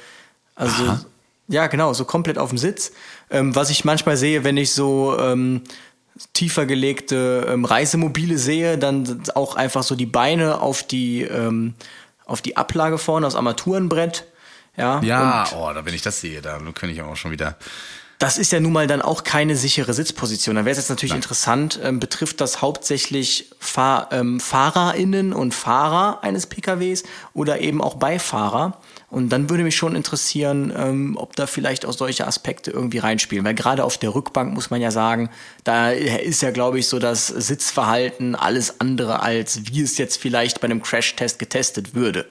also Aha. ja genau, so komplett auf dem Sitz. Ähm, was ich manchmal sehe, wenn ich so ähm, tiefer gelegte ähm, Reisemobile sehe, dann auch einfach so die Beine auf die, ähm, auf die Ablage vorne, das Armaturenbrett. Ja, ja oh, da wenn ich das sehe, da könnte ich auch schon wieder. Das ist ja nun mal dann auch keine sichere Sitzposition. Da wäre es jetzt natürlich Nein. interessant, ähm, betrifft das hauptsächlich Fahr ähm, FahrerInnen und Fahrer eines PKWs oder eben auch Beifahrer? Und dann würde mich schon interessieren, ähm, ob da vielleicht auch solche Aspekte irgendwie reinspielen. Weil gerade auf der Rückbank muss man ja sagen, da ist ja, glaube ich, so das Sitzverhalten alles andere als wie es jetzt vielleicht bei einem Crash-Test getestet würde.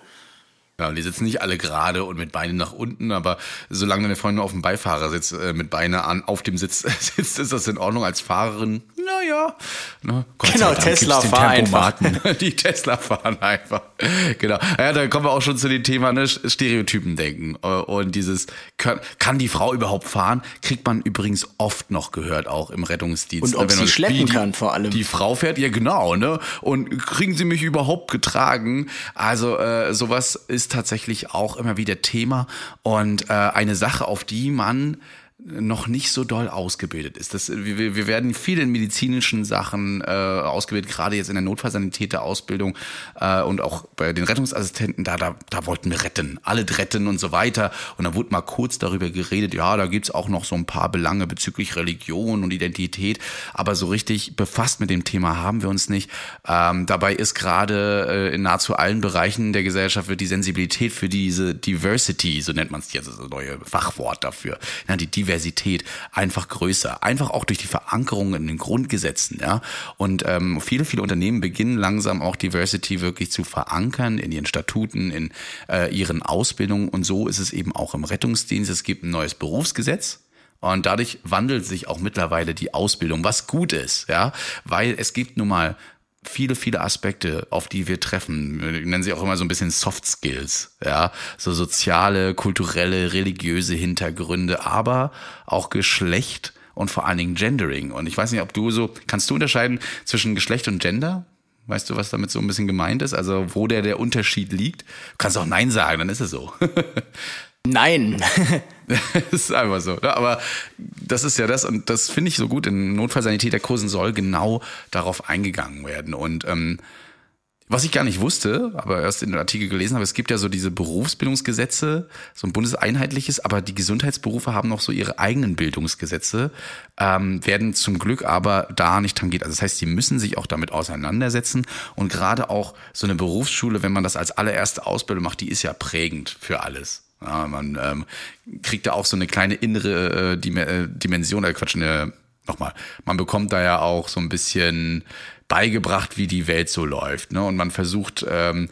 Ja, die sitzen nicht alle gerade und mit Beinen nach unten, aber solange deine Freundin auf dem Beifahrersitz äh, mit Beine an auf dem Sitz sitzt, ist das in Ordnung als Fahrerin. Naja. Ne? genau, Tesla fahren einfach. Die Tesla fahren einfach. Genau. Ja, da kommen wir auch schon zu dem Thema ne, Stereotypen denken äh, und dieses kann, kann die Frau überhaupt fahren? Kriegt man übrigens oft noch gehört auch im Rettungsdienst. Und ob Wenn sie schleppen die, kann vor allem. Die Frau fährt ja genau, ne? Und kriegen sie mich überhaupt getragen? Also äh, sowas ist ist tatsächlich auch immer wieder Thema und äh, eine Sache, auf die man noch nicht so doll ausgebildet ist. Das, wir, wir werden viel in medizinischen Sachen äh, ausgebildet, gerade jetzt in der Notfallsanitäter-Ausbildung äh, und auch bei den Rettungsassistenten, da, da, da wollten wir retten, alle retten und so weiter. Und da wurde mal kurz darüber geredet, ja, da gibt's auch noch so ein paar Belange bezüglich Religion und Identität, aber so richtig befasst mit dem Thema haben wir uns nicht. Ähm, dabei ist gerade äh, in nahezu allen Bereichen der Gesellschaft wird die Sensibilität für diese Diversity, so nennt man es jetzt, das neues Fachwort dafür, ja, die Diversität einfach größer. Einfach auch durch die Verankerung in den Grundgesetzen, ja. Und ähm, viele, viele Unternehmen beginnen langsam auch Diversity wirklich zu verankern in ihren Statuten, in äh, ihren Ausbildungen. Und so ist es eben auch im Rettungsdienst. Es gibt ein neues Berufsgesetz. Und dadurch wandelt sich auch mittlerweile die Ausbildung, was gut ist, ja, weil es gibt nun mal viele, viele Aspekte, auf die wir treffen. Wir nennen sie auch immer so ein bisschen Soft Skills, ja, so soziale, kulturelle, religiöse Hintergründe, aber auch Geschlecht und vor allen Dingen Gendering. Und ich weiß nicht, ob du so, kannst du unterscheiden zwischen Geschlecht und Gender? Weißt du, was damit so ein bisschen gemeint ist? Also, wo der, der Unterschied liegt? Du kannst auch Nein sagen, dann ist es so. Nein. das ist einfach so. Ne? Aber das ist ja das, und das finde ich so gut. In Notfallsanitäterkursen soll genau darauf eingegangen werden. Und ähm, was ich gar nicht wusste, aber erst in den Artikel gelesen habe, es gibt ja so diese Berufsbildungsgesetze, so ein bundeseinheitliches, aber die Gesundheitsberufe haben noch so ihre eigenen Bildungsgesetze, ähm, werden zum Glück aber da nicht tangiert. Also das heißt, sie müssen sich auch damit auseinandersetzen und gerade auch so eine Berufsschule, wenn man das als allererste Ausbildung macht, die ist ja prägend für alles. Ja, man ähm, kriegt da auch so eine kleine innere äh, äh Dimension, äh, Quatsch, eine, nochmal, man bekommt da ja auch so ein bisschen beigebracht, wie die Welt so läuft. Ne? Und man versucht, ähm,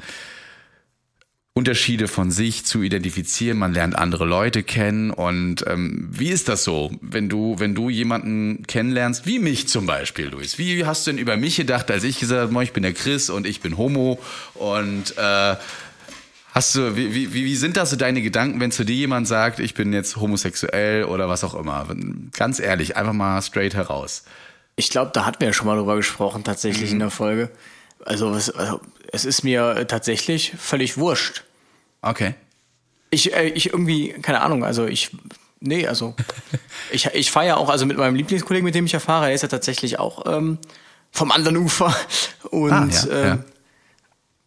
Unterschiede von sich zu identifizieren. Man lernt andere Leute kennen. Und ähm, wie ist das so, wenn du, wenn du jemanden kennenlernst, wie mich zum Beispiel, Luis? Wie hast du denn über mich gedacht, als ich gesagt habe, ich bin der Chris und ich bin Homo? Und äh, hast du, wie, wie, wie sind das so deine Gedanken, wenn zu dir jemand sagt, ich bin jetzt homosexuell oder was auch immer? Ganz ehrlich, einfach mal straight heraus. Ich glaube, da hatten wir ja schon mal drüber gesprochen, tatsächlich mhm. in der Folge. Also, was, also, es ist mir tatsächlich völlig wurscht. Okay. Ich, äh, ich irgendwie, keine Ahnung, also ich, nee, also ich, ich fahre auch, also mit meinem Lieblingskollegen, mit dem ich ja fahre, der ist ja tatsächlich auch ähm, vom anderen Ufer. Und ah, ja, äh, ja.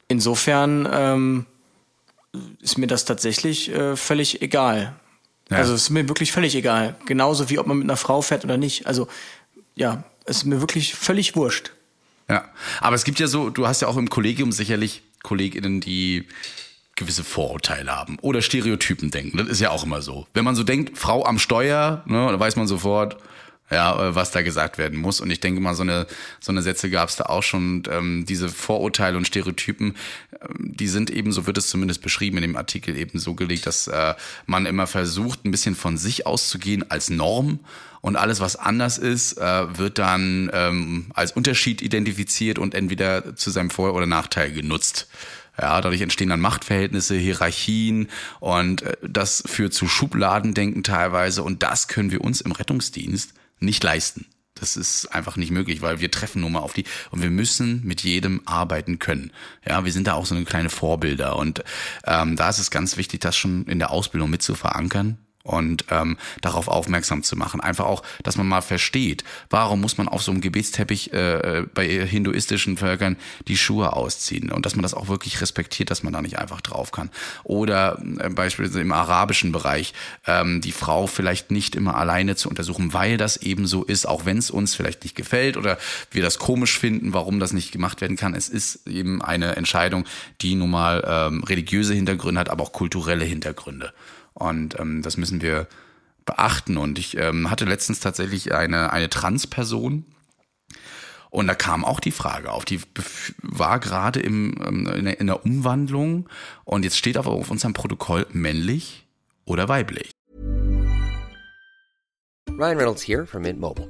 insofern ähm, ist mir das tatsächlich äh, völlig egal. Ja. Also es ist mir wirklich völlig egal. Genauso wie ob man mit einer Frau fährt oder nicht. Also ja, es ist mir wirklich völlig wurscht. Ja, aber es gibt ja so, du hast ja auch im Kollegium sicherlich KollegInnen, die gewisse Vorurteile haben oder Stereotypen denken. Das ist ja auch immer so. Wenn man so denkt, Frau am Steuer, ne, da weiß man sofort, ja, äh, was da gesagt werden muss. Und ich denke mal, so eine, so eine Sätze gab es da auch schon. Und, ähm, diese Vorurteile und Stereotypen, ähm, die sind eben, so wird es zumindest beschrieben in dem Artikel, eben so gelegt, dass äh, man immer versucht, ein bisschen von sich auszugehen als Norm. Und alles, was anders ist, äh, wird dann ähm, als Unterschied identifiziert und entweder zu seinem Vor- oder Nachteil genutzt. Ja, dadurch entstehen dann Machtverhältnisse, Hierarchien und äh, das führt zu Schubladendenken teilweise und das können wir uns im Rettungsdienst nicht leisten. Das ist einfach nicht möglich, weil wir treffen nur mal auf die und wir müssen mit jedem arbeiten können. Ja, wir sind da auch so eine kleine Vorbilder und ähm, da ist es ganz wichtig, das schon in der Ausbildung mit zu verankern und ähm, darauf aufmerksam zu machen. Einfach auch, dass man mal versteht, warum muss man auf so einem Gebetsteppich äh, bei hinduistischen Völkern die Schuhe ausziehen und dass man das auch wirklich respektiert, dass man da nicht einfach drauf kann. Oder äh, beispielsweise im arabischen Bereich ähm, die Frau vielleicht nicht immer alleine zu untersuchen, weil das eben so ist, auch wenn es uns vielleicht nicht gefällt oder wir das komisch finden, warum das nicht gemacht werden kann. Es ist eben eine Entscheidung, die nun mal ähm, religiöse Hintergründe hat, aber auch kulturelle Hintergründe. Und ähm, das müssen wir beachten. Und ich ähm, hatte letztens tatsächlich eine, eine Transperson. Und da kam auch die Frage auf, die war gerade im, ähm, in, der, Umwandlung und jetzt steht aber auf unserem Protokoll männlich oder weiblich. Ryan Reynolds here from Mint Mobile.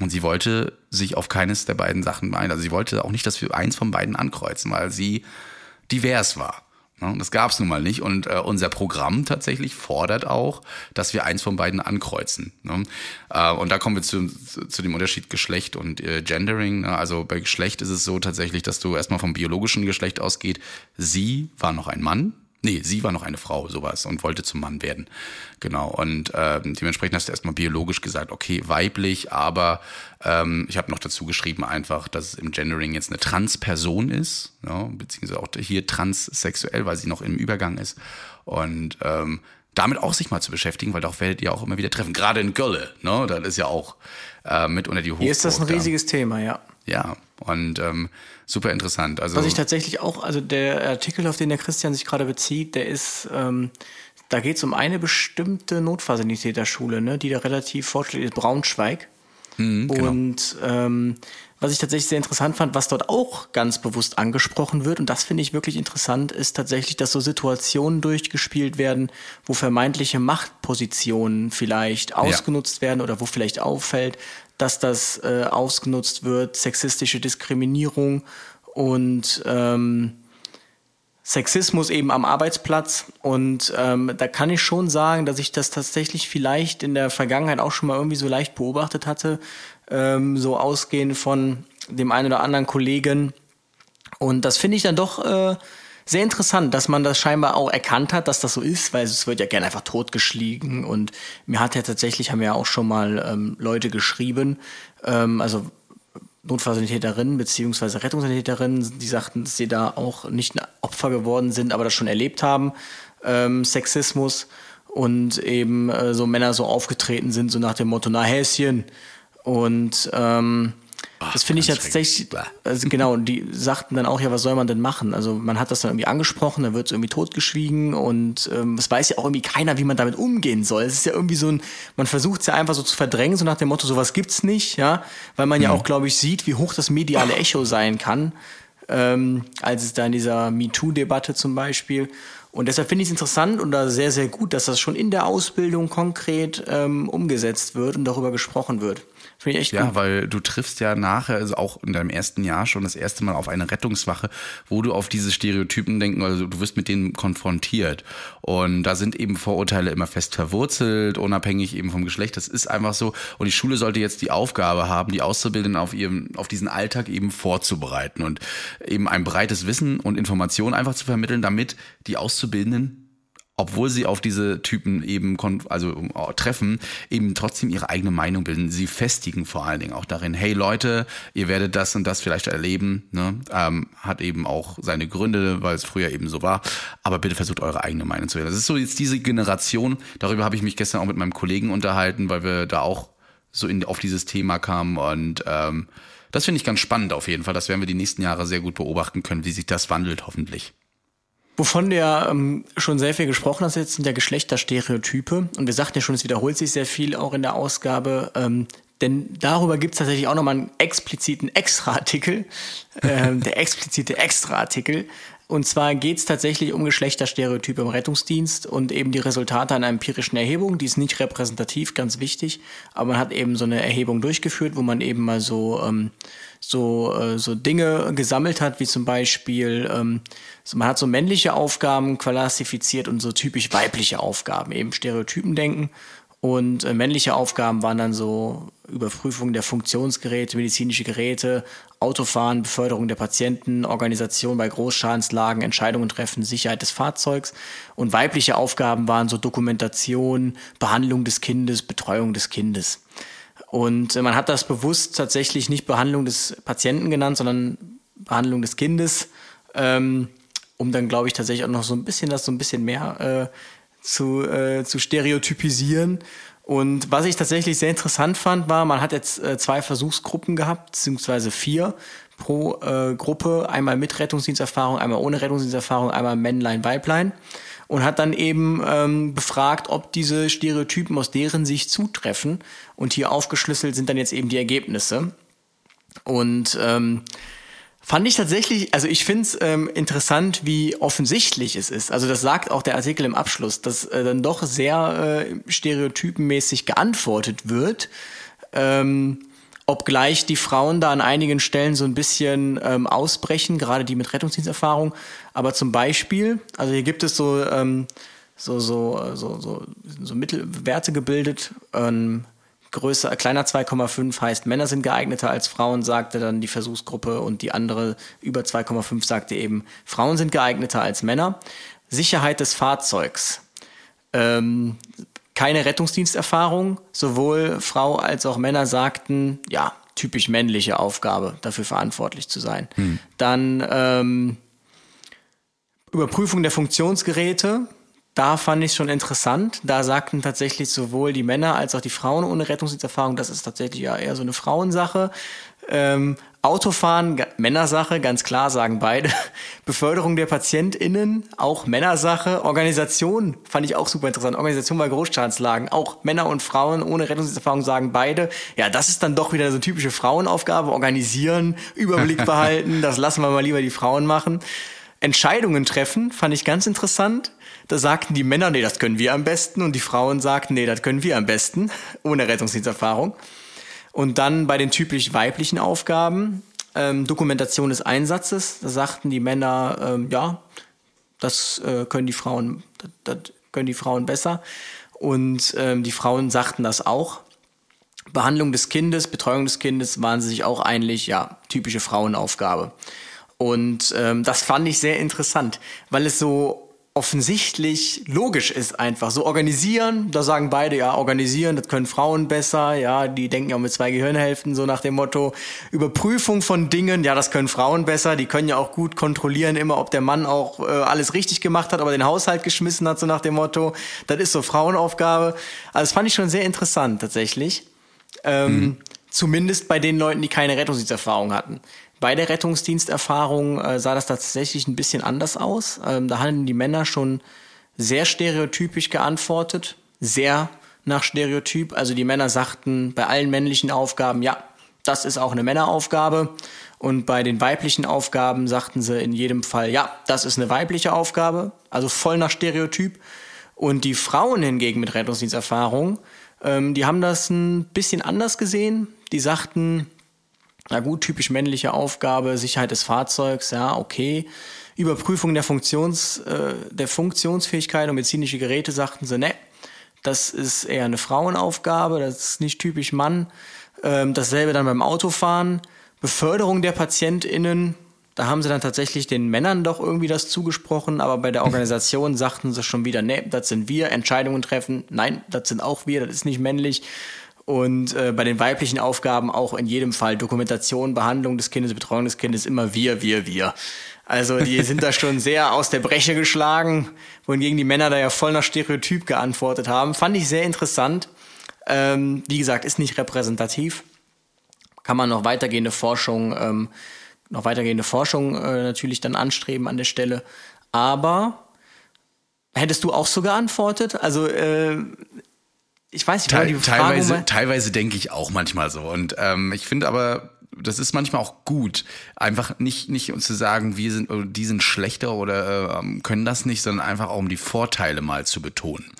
Und sie wollte sich auf keines der beiden Sachen ein. Also sie wollte auch nicht, dass wir eins von beiden ankreuzen, weil sie divers war. Das gab es nun mal nicht. Und äh, unser Programm tatsächlich fordert auch, dass wir eins von beiden ankreuzen. Ne? Äh, und da kommen wir zu, zu dem Unterschied Geschlecht und äh, Gendering. Ne? Also bei Geschlecht ist es so tatsächlich, dass du erstmal vom biologischen Geschlecht ausgeht. Sie war noch ein Mann, Nee, sie war noch eine Frau, sowas, und wollte zum Mann werden. Genau. Und ähm, dementsprechend hast du erstmal biologisch gesagt, okay, weiblich, aber ähm, ich habe noch dazu geschrieben einfach, dass es im Gendering jetzt eine Transperson ist, ja, beziehungsweise auch hier transsexuell, weil sie noch im Übergang ist. Und ähm, damit auch sich mal zu beschäftigen, weil darauf werdet ihr auch immer wieder treffen. Gerade in Gölle, ne? Das ist ja auch äh, mit unter die Hochburg. Hier ist das ein riesiges da. Thema, ja. Ja, und ähm, super interessant. Also Was ich tatsächlich auch, also der Artikel, auf den der Christian sich gerade bezieht, der ist, ähm, da geht es um eine bestimmte Notfallsanitäterschule, ne, die da relativ fortschrittlich ist, Braunschweig. Mhm, genau. Und ähm, was ich tatsächlich sehr interessant fand, was dort auch ganz bewusst angesprochen wird, und das finde ich wirklich interessant, ist tatsächlich, dass so Situationen durchgespielt werden, wo vermeintliche Machtpositionen vielleicht ausgenutzt ja. werden oder wo vielleicht auffällt, dass das äh, ausgenutzt wird, sexistische Diskriminierung und ähm, Sexismus eben am Arbeitsplatz. Und ähm, da kann ich schon sagen, dass ich das tatsächlich vielleicht in der Vergangenheit auch schon mal irgendwie so leicht beobachtet hatte, ähm, so ausgehend von dem einen oder anderen Kollegen. Und das finde ich dann doch äh, sehr interessant, dass man das scheinbar auch erkannt hat, dass das so ist, weil es wird ja gerne einfach totgeschwiegen und mir hat ja tatsächlich, haben ja auch schon mal ähm, Leute geschrieben, ähm, also Notfallsanitäterinnen beziehungsweise Rettungssanitäterinnen, die sagten, dass sie da auch nicht Opfer geworden sind, aber das schon erlebt haben, ähm, Sexismus und eben äh, so Männer so aufgetreten sind, so nach dem Motto, na Häschen. Und ähm, das finde ich ganz tatsächlich, also genau, und die sagten dann auch, ja, was soll man denn machen? Also man hat das dann irgendwie angesprochen, dann wird es irgendwie totgeschwiegen und ähm, es weiß ja auch irgendwie keiner, wie man damit umgehen soll. Es ist ja irgendwie so ein, man versucht es ja einfach so zu verdrängen, so nach dem Motto, sowas gibt's nicht, ja, weil man ja auch, glaube ich, sieht, wie hoch das mediale Echo sein kann, ähm, als es da in dieser MeToo-Debatte zum Beispiel. Und deshalb finde ich es interessant und da sehr, sehr gut, dass das schon in der Ausbildung konkret ähm, umgesetzt wird und darüber gesprochen wird. Finde ich echt Ja, gut. weil du triffst ja nachher, also auch in deinem ersten Jahr schon das erste Mal auf eine Rettungswache, wo du auf diese Stereotypen denken, also du wirst mit denen konfrontiert. Und da sind eben Vorurteile immer fest verwurzelt, unabhängig eben vom Geschlecht. Das ist einfach so. Und die Schule sollte jetzt die Aufgabe haben, die Auszubildenden auf ihrem, auf diesen Alltag eben vorzubereiten und eben ein breites Wissen und Informationen einfach zu vermitteln, damit die Auszubildenden obwohl sie auf diese Typen eben also äh, treffen, eben trotzdem ihre eigene Meinung bilden. Sie festigen vor allen Dingen auch darin, hey Leute, ihr werdet das und das vielleicht erleben, ne? ähm, hat eben auch seine Gründe, weil es früher eben so war, aber bitte versucht eure eigene Meinung zu wählen. Das ist so jetzt diese Generation, darüber habe ich mich gestern auch mit meinem Kollegen unterhalten, weil wir da auch so in, auf dieses Thema kamen und ähm, das finde ich ganz spannend auf jeden Fall. Das werden wir die nächsten Jahre sehr gut beobachten können, wie sich das wandelt hoffentlich. Wovon du ja ähm, schon sehr viel gesprochen hast jetzt, sind ja Geschlechterstereotype. Und wir sagten ja schon, es wiederholt sich sehr viel auch in der Ausgabe. Ähm, denn darüber gibt es tatsächlich auch nochmal einen expliziten Extra-Artikel. ähm, der explizite Extra-Artikel. Und zwar geht es tatsächlich um Geschlechterstereotype im Rettungsdienst und eben die Resultate einer empirischen Erhebung. Die ist nicht repräsentativ, ganz wichtig. Aber man hat eben so eine Erhebung durchgeführt, wo man eben mal so, ähm, so, äh, so Dinge gesammelt hat, wie zum Beispiel, ähm, so man hat so männliche Aufgaben klassifiziert und so typisch weibliche Aufgaben, eben Stereotypendenken. Und äh, männliche Aufgaben waren dann so Überprüfung der Funktionsgeräte, medizinische Geräte, Autofahren, Beförderung der Patienten, Organisation bei Großschadenslagen, Entscheidungen treffen, Sicherheit des Fahrzeugs. Und weibliche Aufgaben waren so Dokumentation, Behandlung des Kindes, Betreuung des Kindes. Und äh, man hat das bewusst tatsächlich nicht Behandlung des Patienten genannt, sondern Behandlung des Kindes, ähm, um dann, glaube ich, tatsächlich auch noch so ein bisschen das so ein bisschen mehr äh, zu, äh, zu stereotypisieren. Und was ich tatsächlich sehr interessant fand, war, man hat jetzt äh, zwei Versuchsgruppen gehabt, beziehungsweise vier pro äh, Gruppe, einmal mit Rettungsdiensterfahrung, einmal ohne Rettungsdiensterfahrung, einmal Männlein, Weiblein. Und hat dann eben ähm, befragt, ob diese Stereotypen aus deren Sicht zutreffen. Und hier aufgeschlüsselt sind dann jetzt eben die Ergebnisse. Und ähm, Fand ich tatsächlich, also ich finde es ähm, interessant, wie offensichtlich es ist. Also das sagt auch der Artikel im Abschluss, dass äh, dann doch sehr äh, stereotypenmäßig geantwortet wird. Ähm, obgleich die Frauen da an einigen Stellen so ein bisschen ähm, ausbrechen, gerade die mit Rettungsdiensterfahrung. Aber zum Beispiel, also hier gibt es so, ähm, so, so, so, so, so Mittelwerte gebildet. Ähm, größer, kleiner 2,5 heißt, Männer sind geeigneter als Frauen, sagte dann die Versuchsgruppe und die andere über 2,5 sagte eben, Frauen sind geeigneter als Männer. Sicherheit des Fahrzeugs. Ähm, keine Rettungsdiensterfahrung. Sowohl Frau als auch Männer sagten, ja, typisch männliche Aufgabe, dafür verantwortlich zu sein. Dann ähm, Überprüfung der Funktionsgeräte. Da fand ich schon interessant. Da sagten tatsächlich sowohl die Männer als auch die Frauen ohne Rettungsdiensterfahrung, das ist tatsächlich ja eher so eine Frauensache. Ähm, Autofahren, Männersache, ganz klar, sagen beide. Beförderung der PatientInnen, auch Männersache. Organisation, fand ich auch super interessant. Organisation bei Großschadenslagen, auch Männer und Frauen ohne Rettungserfahrung sagen beide. Ja, das ist dann doch wieder so typische Frauenaufgabe. Organisieren, Überblick behalten, das lassen wir mal lieber die Frauen machen. Entscheidungen treffen, fand ich ganz interessant. Da sagten die Männer, nee, das können wir am besten. Und die Frauen sagten, nee, das können wir am besten, ohne Rettungsdiensterfahrung. Und dann bei den typisch weiblichen Aufgaben, ähm, Dokumentation des Einsatzes, da sagten die Männer, ähm, ja, das äh, können die Frauen, das, das können die Frauen besser. Und ähm, die Frauen sagten das auch. Behandlung des Kindes, Betreuung des Kindes waren sie sich auch einig, ja, typische Frauenaufgabe. Und ähm, das fand ich sehr interessant, weil es so offensichtlich logisch ist einfach. So organisieren, da sagen beide, ja, organisieren, das können Frauen besser, ja, die denken ja mit zwei Gehirnhälften, so nach dem Motto. Überprüfung von Dingen, ja, das können Frauen besser, die können ja auch gut kontrollieren immer, ob der Mann auch äh, alles richtig gemacht hat, aber den Haushalt geschmissen hat, so nach dem Motto. Das ist so Frauenaufgabe. Also das fand ich schon sehr interessant tatsächlich. Ähm, mhm. Zumindest bei den Leuten, die keine Rettungsdiensterfahrung hatten. Bei der Rettungsdiensterfahrung äh, sah das tatsächlich ein bisschen anders aus. Ähm, da hatten die Männer schon sehr stereotypisch geantwortet, sehr nach Stereotyp. Also die Männer sagten bei allen männlichen Aufgaben, ja, das ist auch eine Männeraufgabe. Und bei den weiblichen Aufgaben sagten sie in jedem Fall, ja, das ist eine weibliche Aufgabe. Also voll nach Stereotyp. Und die Frauen hingegen mit Rettungsdiensterfahrung, ähm, die haben das ein bisschen anders gesehen. Die sagten, na gut, typisch männliche Aufgabe, Sicherheit des Fahrzeugs, ja, okay. Überprüfung der, Funktions, äh, der Funktionsfähigkeit und medizinische Geräte sagten sie, ne, das ist eher eine Frauenaufgabe, das ist nicht typisch Mann. Ähm, dasselbe dann beim Autofahren. Beförderung der PatientInnen, da haben sie dann tatsächlich den Männern doch irgendwie das zugesprochen, aber bei der Organisation sagten sie schon wieder, ne, das sind wir, Entscheidungen treffen, nein, das sind auch wir, das ist nicht männlich. Und äh, bei den weiblichen Aufgaben auch in jedem Fall Dokumentation, Behandlung des Kindes, Betreuung des Kindes immer wir, wir, wir. Also die sind da schon sehr aus der Breche geschlagen, wohingegen die Männer da ja voll nach Stereotyp geantwortet haben. Fand ich sehr interessant. Ähm, wie gesagt, ist nicht repräsentativ. Kann man noch weitergehende Forschung, ähm, noch weitergehende Forschung äh, natürlich dann anstreben an der Stelle. Aber hättest du auch so geantwortet? Also äh, ich weiß nicht, Teil, die teilweise, teilweise denke ich auch manchmal so. Und ähm, ich finde aber, das ist manchmal auch gut, einfach nicht nicht uns zu sagen, wir sind die sind schlechter oder äh, können das nicht, sondern einfach auch um die Vorteile mal zu betonen,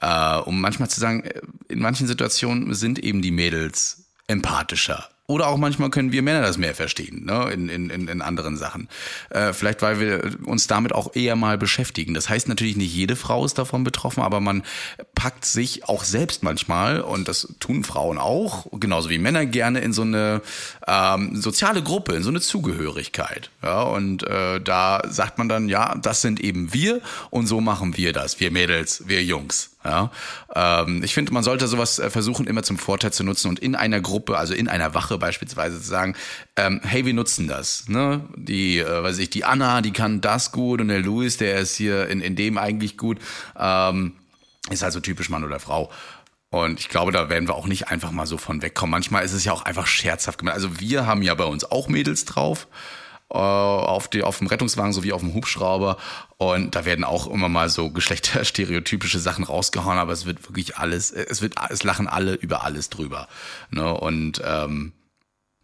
äh, um manchmal zu sagen, äh, in manchen Situationen sind eben die Mädels empathischer oder auch manchmal können wir Männer das mehr verstehen, ne? in, in, in anderen Sachen. Äh, vielleicht, weil wir uns damit auch eher mal beschäftigen. Das heißt natürlich, nicht jede Frau ist davon betroffen, aber man packt sich auch selbst manchmal, und das tun Frauen auch, genauso wie Männer gerne, in so eine ähm, soziale Gruppe, in so eine Zugehörigkeit. Ja? Und äh, da sagt man dann, ja, das sind eben wir und so machen wir das, wir Mädels, wir Jungs. Ja, ähm, ich finde, man sollte sowas äh, versuchen, immer zum Vorteil zu nutzen und in einer Gruppe, also in einer Wache beispielsweise zu sagen, ähm, hey, wir nutzen das. Ne? Die, äh, weiß ich, die Anna, die kann das gut und der Louis, der ist hier in, in dem eigentlich gut. Ähm, ist also typisch Mann oder Frau. Und ich glaube, da werden wir auch nicht einfach mal so von wegkommen. Manchmal ist es ja auch einfach scherzhaft gemeint. Also wir haben ja bei uns auch Mädels drauf auf, die, auf dem Rettungswagen sowie auf dem Hubschrauber. Und da werden auch immer mal so geschlechterstereotypische Sachen rausgehauen, aber es wird wirklich alles, es wird, es lachen alle über alles drüber. Ne? Und ähm,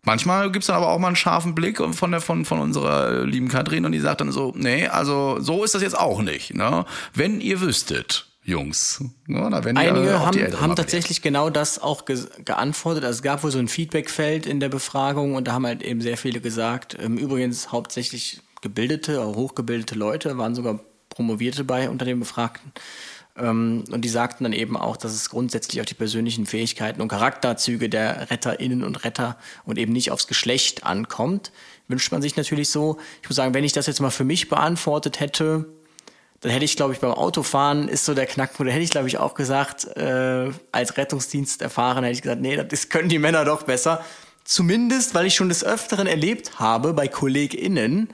Manchmal gibt's dann aber auch mal einen scharfen Blick von der von von unserer lieben Katrin und die sagt dann so, nee, also so ist das jetzt auch nicht. Ne? Wenn ihr wüsstet, Jungs. Ja, Einige haben, haben tatsächlich genau das auch ge geantwortet. Also es gab wohl so ein Feedbackfeld in der Befragung und da haben halt eben sehr viele gesagt, ähm, übrigens hauptsächlich gebildete, oder hochgebildete Leute, waren sogar Promovierte bei unter den Befragten. Ähm, und die sagten dann eben auch, dass es grundsätzlich auf die persönlichen Fähigkeiten und Charakterzüge der RetterInnen und Retter und eben nicht aufs Geschlecht ankommt. Wünscht man sich natürlich so. Ich muss sagen, wenn ich das jetzt mal für mich beantwortet hätte, dann hätte ich, glaube ich, beim Autofahren ist so der Knackpunkt, da hätte ich, glaube ich, auch gesagt, äh, als Rettungsdienst erfahren, hätte ich gesagt, nee, das können die Männer doch besser. Zumindest, weil ich schon des Öfteren erlebt habe bei KollegInnen,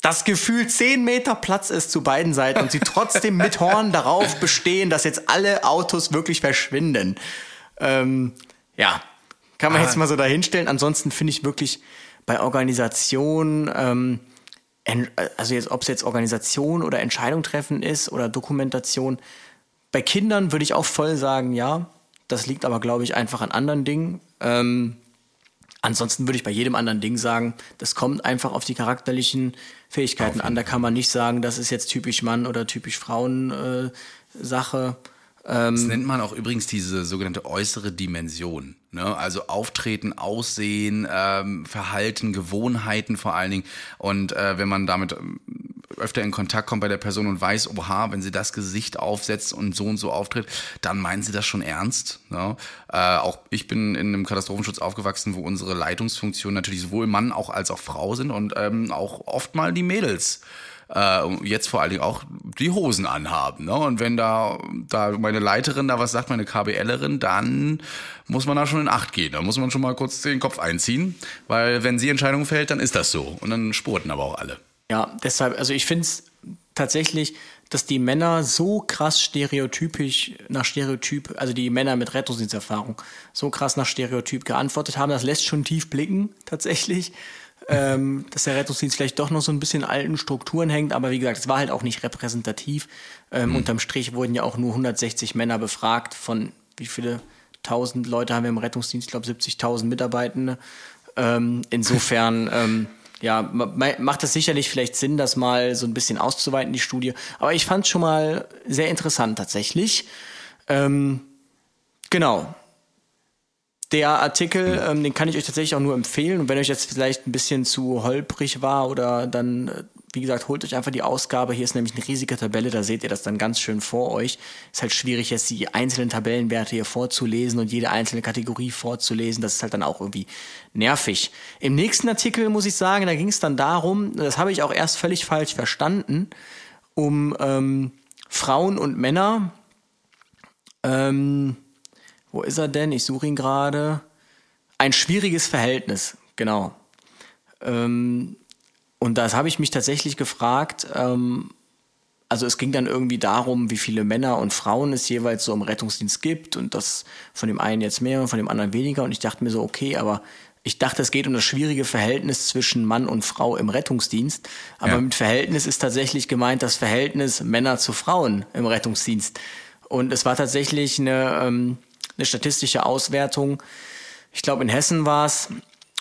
dass gefühlt zehn Meter Platz ist zu beiden Seiten und sie trotzdem mit Horn darauf bestehen, dass jetzt alle Autos wirklich verschwinden. Ähm, ja, kann man ah. jetzt mal so dahinstellen. Ansonsten finde ich wirklich bei Organisationen, ähm, also jetzt, ob es jetzt Organisation oder Entscheidung treffen ist oder Dokumentation. Bei Kindern würde ich auch voll sagen, ja. Das liegt aber, glaube ich, einfach an anderen Dingen. Ähm, ansonsten würde ich bei jedem anderen Ding sagen, das kommt einfach auf die charakterlichen Fähigkeiten an. Da kann man nicht sagen, das ist jetzt typisch Mann oder typisch Frauen äh, Sache. Ähm, das nennt man auch übrigens diese sogenannte äußere Dimension. Ne? Also Auftreten, Aussehen, ähm, Verhalten, Gewohnheiten vor allen Dingen. Und äh, wenn man damit ähm, öfter in Kontakt kommt bei der Person und weiß, oha, wenn sie das Gesicht aufsetzt und so und so auftritt, dann meinen sie das schon ernst. Ne? Äh, auch ich bin in einem Katastrophenschutz aufgewachsen, wo unsere Leitungsfunktionen natürlich sowohl Mann auch als auch Frau sind und ähm, auch oft mal die Mädels äh, jetzt vor allen Dingen auch die Hosen anhaben. Ne? Und wenn da, da meine Leiterin da was sagt, meine KBLerin, dann muss man da schon in Acht gehen. Da muss man schon mal kurz den Kopf einziehen, weil wenn sie Entscheidungen fällt, dann ist das so. Und dann spurten aber auch alle. Ja, deshalb, also ich finde es tatsächlich, dass die Männer so krass stereotypisch nach Stereotyp, also die Männer mit Rettungsdiensterfahrung, so krass nach Stereotyp geantwortet haben, das lässt schon tief blicken, tatsächlich. Ähm, dass der Rettungsdienst vielleicht doch noch so ein bisschen alten Strukturen hängt, aber wie gesagt, es war halt auch nicht repräsentativ. Ähm, mhm. Unterm Strich wurden ja auch nur 160 Männer befragt von wie viele tausend Leute haben wir im Rettungsdienst, ich glaube 70.000 Mitarbeitende. Ähm, insofern ähm, ja, macht es sicherlich vielleicht Sinn, das mal so ein bisschen auszuweiten, die Studie. Aber ich fand es schon mal sehr interessant tatsächlich. Ähm, genau. Der Artikel, ähm, den kann ich euch tatsächlich auch nur empfehlen. Und wenn euch jetzt vielleicht ein bisschen zu holprig war oder dann äh, wie gesagt, holt euch einfach die Ausgabe. Hier ist nämlich eine riesige Tabelle, da seht ihr das dann ganz schön vor euch. Ist halt schwierig, jetzt die einzelnen Tabellenwerte hier vorzulesen und jede einzelne Kategorie vorzulesen. Das ist halt dann auch irgendwie nervig. Im nächsten Artikel muss ich sagen, da ging es dann darum, das habe ich auch erst völlig falsch verstanden, um ähm, Frauen und Männer. Ähm, wo ist er denn? Ich suche ihn gerade. Ein schwieriges Verhältnis, genau. Ähm, und das habe ich mich tatsächlich gefragt. Ähm, also es ging dann irgendwie darum, wie viele Männer und Frauen es jeweils so im Rettungsdienst gibt und das von dem einen jetzt mehr und von dem anderen weniger. Und ich dachte mir so, okay, aber ich dachte, es geht um das schwierige Verhältnis zwischen Mann und Frau im Rettungsdienst. Aber ja. mit Verhältnis ist tatsächlich gemeint das Verhältnis Männer zu Frauen im Rettungsdienst. Und es war tatsächlich eine, ähm, eine statistische Auswertung. Ich glaube, in Hessen war es,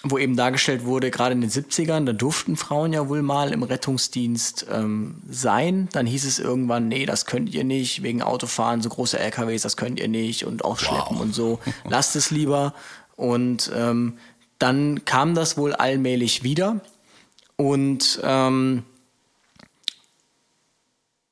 wo eben dargestellt wurde, gerade in den 70ern, da durften Frauen ja wohl mal im Rettungsdienst ähm, sein. Dann hieß es irgendwann, nee, das könnt ihr nicht, wegen Autofahren, so große LKWs, das könnt ihr nicht und auch Schleppen wow. und so. Lasst es lieber. Und ähm, dann kam das wohl allmählich wieder. Und ähm,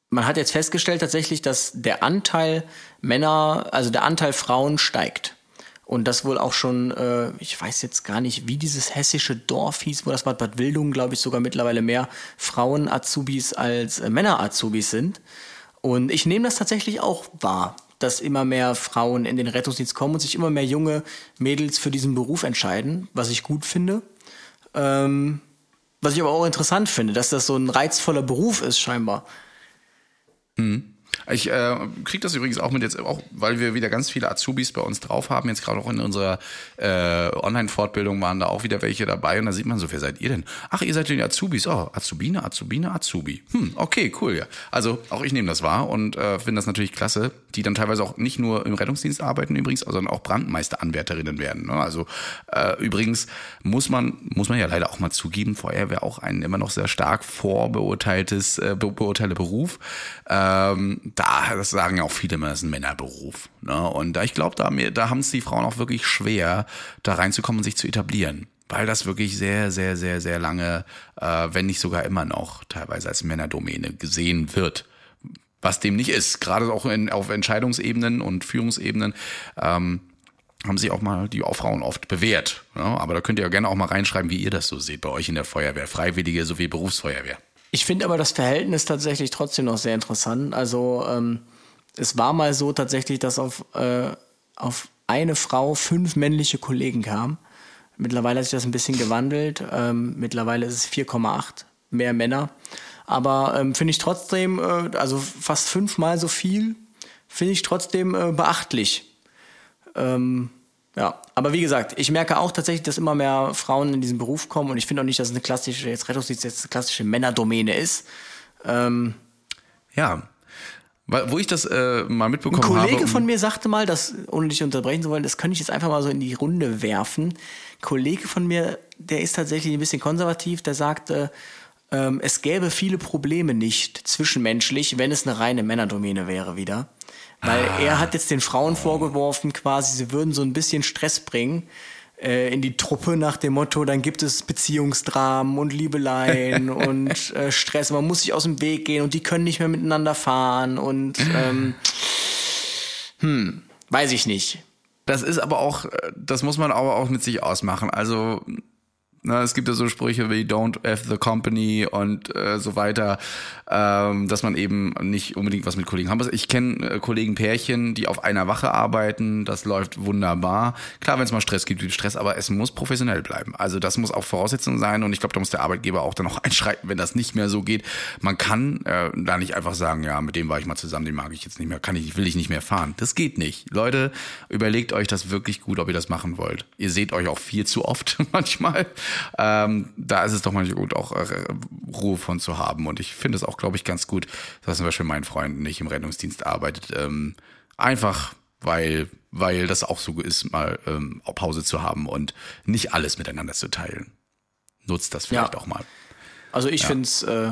man hat jetzt festgestellt tatsächlich, dass der Anteil Männer, also der Anteil Frauen steigt. Und das wohl auch schon, äh, ich weiß jetzt gar nicht, wie dieses hessische Dorf hieß, wo das Bad Bad Wildungen, glaube ich, sogar mittlerweile mehr Frauen-Azubis als äh, Männer-Azubis sind. Und ich nehme das tatsächlich auch wahr, dass immer mehr Frauen in den Rettungsdienst kommen und sich immer mehr junge Mädels für diesen Beruf entscheiden, was ich gut finde. Ähm, was ich aber auch interessant finde, dass das so ein reizvoller Beruf ist, scheinbar. Mhm. Ich äh, kriege das übrigens auch mit jetzt, auch weil wir wieder ganz viele Azubis bei uns drauf haben. Jetzt gerade auch in unserer äh, Online-Fortbildung waren da auch wieder welche dabei und da sieht man so, wer seid ihr denn? Ach, ihr seid die Azubis. Oh, Azubine, Azubine, Azubi. Hm, okay, cool, ja. Also auch ich nehme das wahr und äh, finde das natürlich klasse, die dann teilweise auch nicht nur im Rettungsdienst arbeiten übrigens, sondern auch Brandmeisteranwärterinnen werden. Ne? Also äh, übrigens muss man, muss man ja leider auch mal zugeben, Feuerwehr auch ein immer noch sehr stark vorbeurteiltes, äh, beurteilter Beruf. Ähm, da, das sagen ja auch viele immer, das ist ein Männerberuf. Ne? Und da, ich glaube, da, da haben es die Frauen auch wirklich schwer, da reinzukommen und sich zu etablieren. Weil das wirklich sehr, sehr, sehr, sehr lange, äh, wenn nicht sogar immer noch, teilweise als Männerdomäne gesehen wird. Was dem nicht ist. Gerade auch in, auf Entscheidungsebenen und Führungsebenen. Ähm, haben sich auch mal die Frauen oft bewährt. Ne? aber da könnt ihr ja gerne auch mal reinschreiben, wie ihr das so seht bei euch in der Feuerwehr, Freiwillige sowie Berufsfeuerwehr. Ich finde aber das Verhältnis tatsächlich trotzdem noch sehr interessant. Also ähm, es war mal so tatsächlich, dass auf, äh, auf eine Frau fünf männliche Kollegen kamen. Mittlerweile hat sich das ein bisschen gewandelt. Ähm, mittlerweile ist es 4,8 mehr Männer. Aber ähm, finde ich trotzdem, äh, also fast fünfmal so viel, finde ich trotzdem äh, beachtlich. Ähm, ja, aber wie gesagt, ich merke auch tatsächlich, dass immer mehr Frauen in diesen Beruf kommen und ich finde auch nicht, dass es eine klassische, jetzt Rettungsdienst jetzt eine klassische Männerdomäne ist. Ähm, ja. Wo ich das äh, mal mitbekommen habe. Ein Kollege habe, von mir sagte mal, dass, ohne dich unterbrechen zu wollen, das könnte ich jetzt einfach mal so in die Runde werfen. Ein Kollege von mir, der ist tatsächlich ein bisschen konservativ, der sagte, ähm, es gäbe viele Probleme nicht zwischenmenschlich, wenn es eine reine Männerdomäne wäre wieder. Weil ah. er hat jetzt den Frauen vorgeworfen, quasi, sie würden so ein bisschen Stress bringen äh, in die Truppe nach dem Motto, dann gibt es Beziehungsdramen und Liebeleien und äh, Stress. Man muss sich aus dem Weg gehen und die können nicht mehr miteinander fahren und ähm, hm, weiß ich nicht. Das ist aber auch, das muss man aber auch mit sich ausmachen. Also Na, es gibt ja so Sprüche wie Don't F the Company und äh, so weiter, ähm, dass man eben nicht unbedingt was mit Kollegen haben muss. Ich kenne äh, Kollegen Pärchen, die auf einer Wache arbeiten, das läuft wunderbar. Klar, wenn es mal Stress gibt, gibt es Stress, aber es muss professionell bleiben. Also das muss auch Voraussetzung sein und ich glaube, da muss der Arbeitgeber auch dann noch einschreiten, wenn das nicht mehr so geht. Man kann äh, da nicht einfach sagen, ja, mit dem war ich mal zusammen, den mag ich jetzt nicht mehr, kann ich, will ich nicht mehr fahren. Das geht nicht. Leute, überlegt euch das wirklich gut, ob ihr das machen wollt. Ihr seht euch auch viel zu oft manchmal. Ähm, da ist es doch manchmal gut, auch äh, Ruhe von zu haben. Und ich finde es auch, glaube ich, ganz gut, dass zum Beispiel mein Freund nicht im Rettungsdienst arbeitet. Ähm, einfach, weil, weil das auch so ist, mal ähm, Pause zu haben und nicht alles miteinander zu teilen. Nutzt das vielleicht Ja. auch mal. Also ich finde es, äh,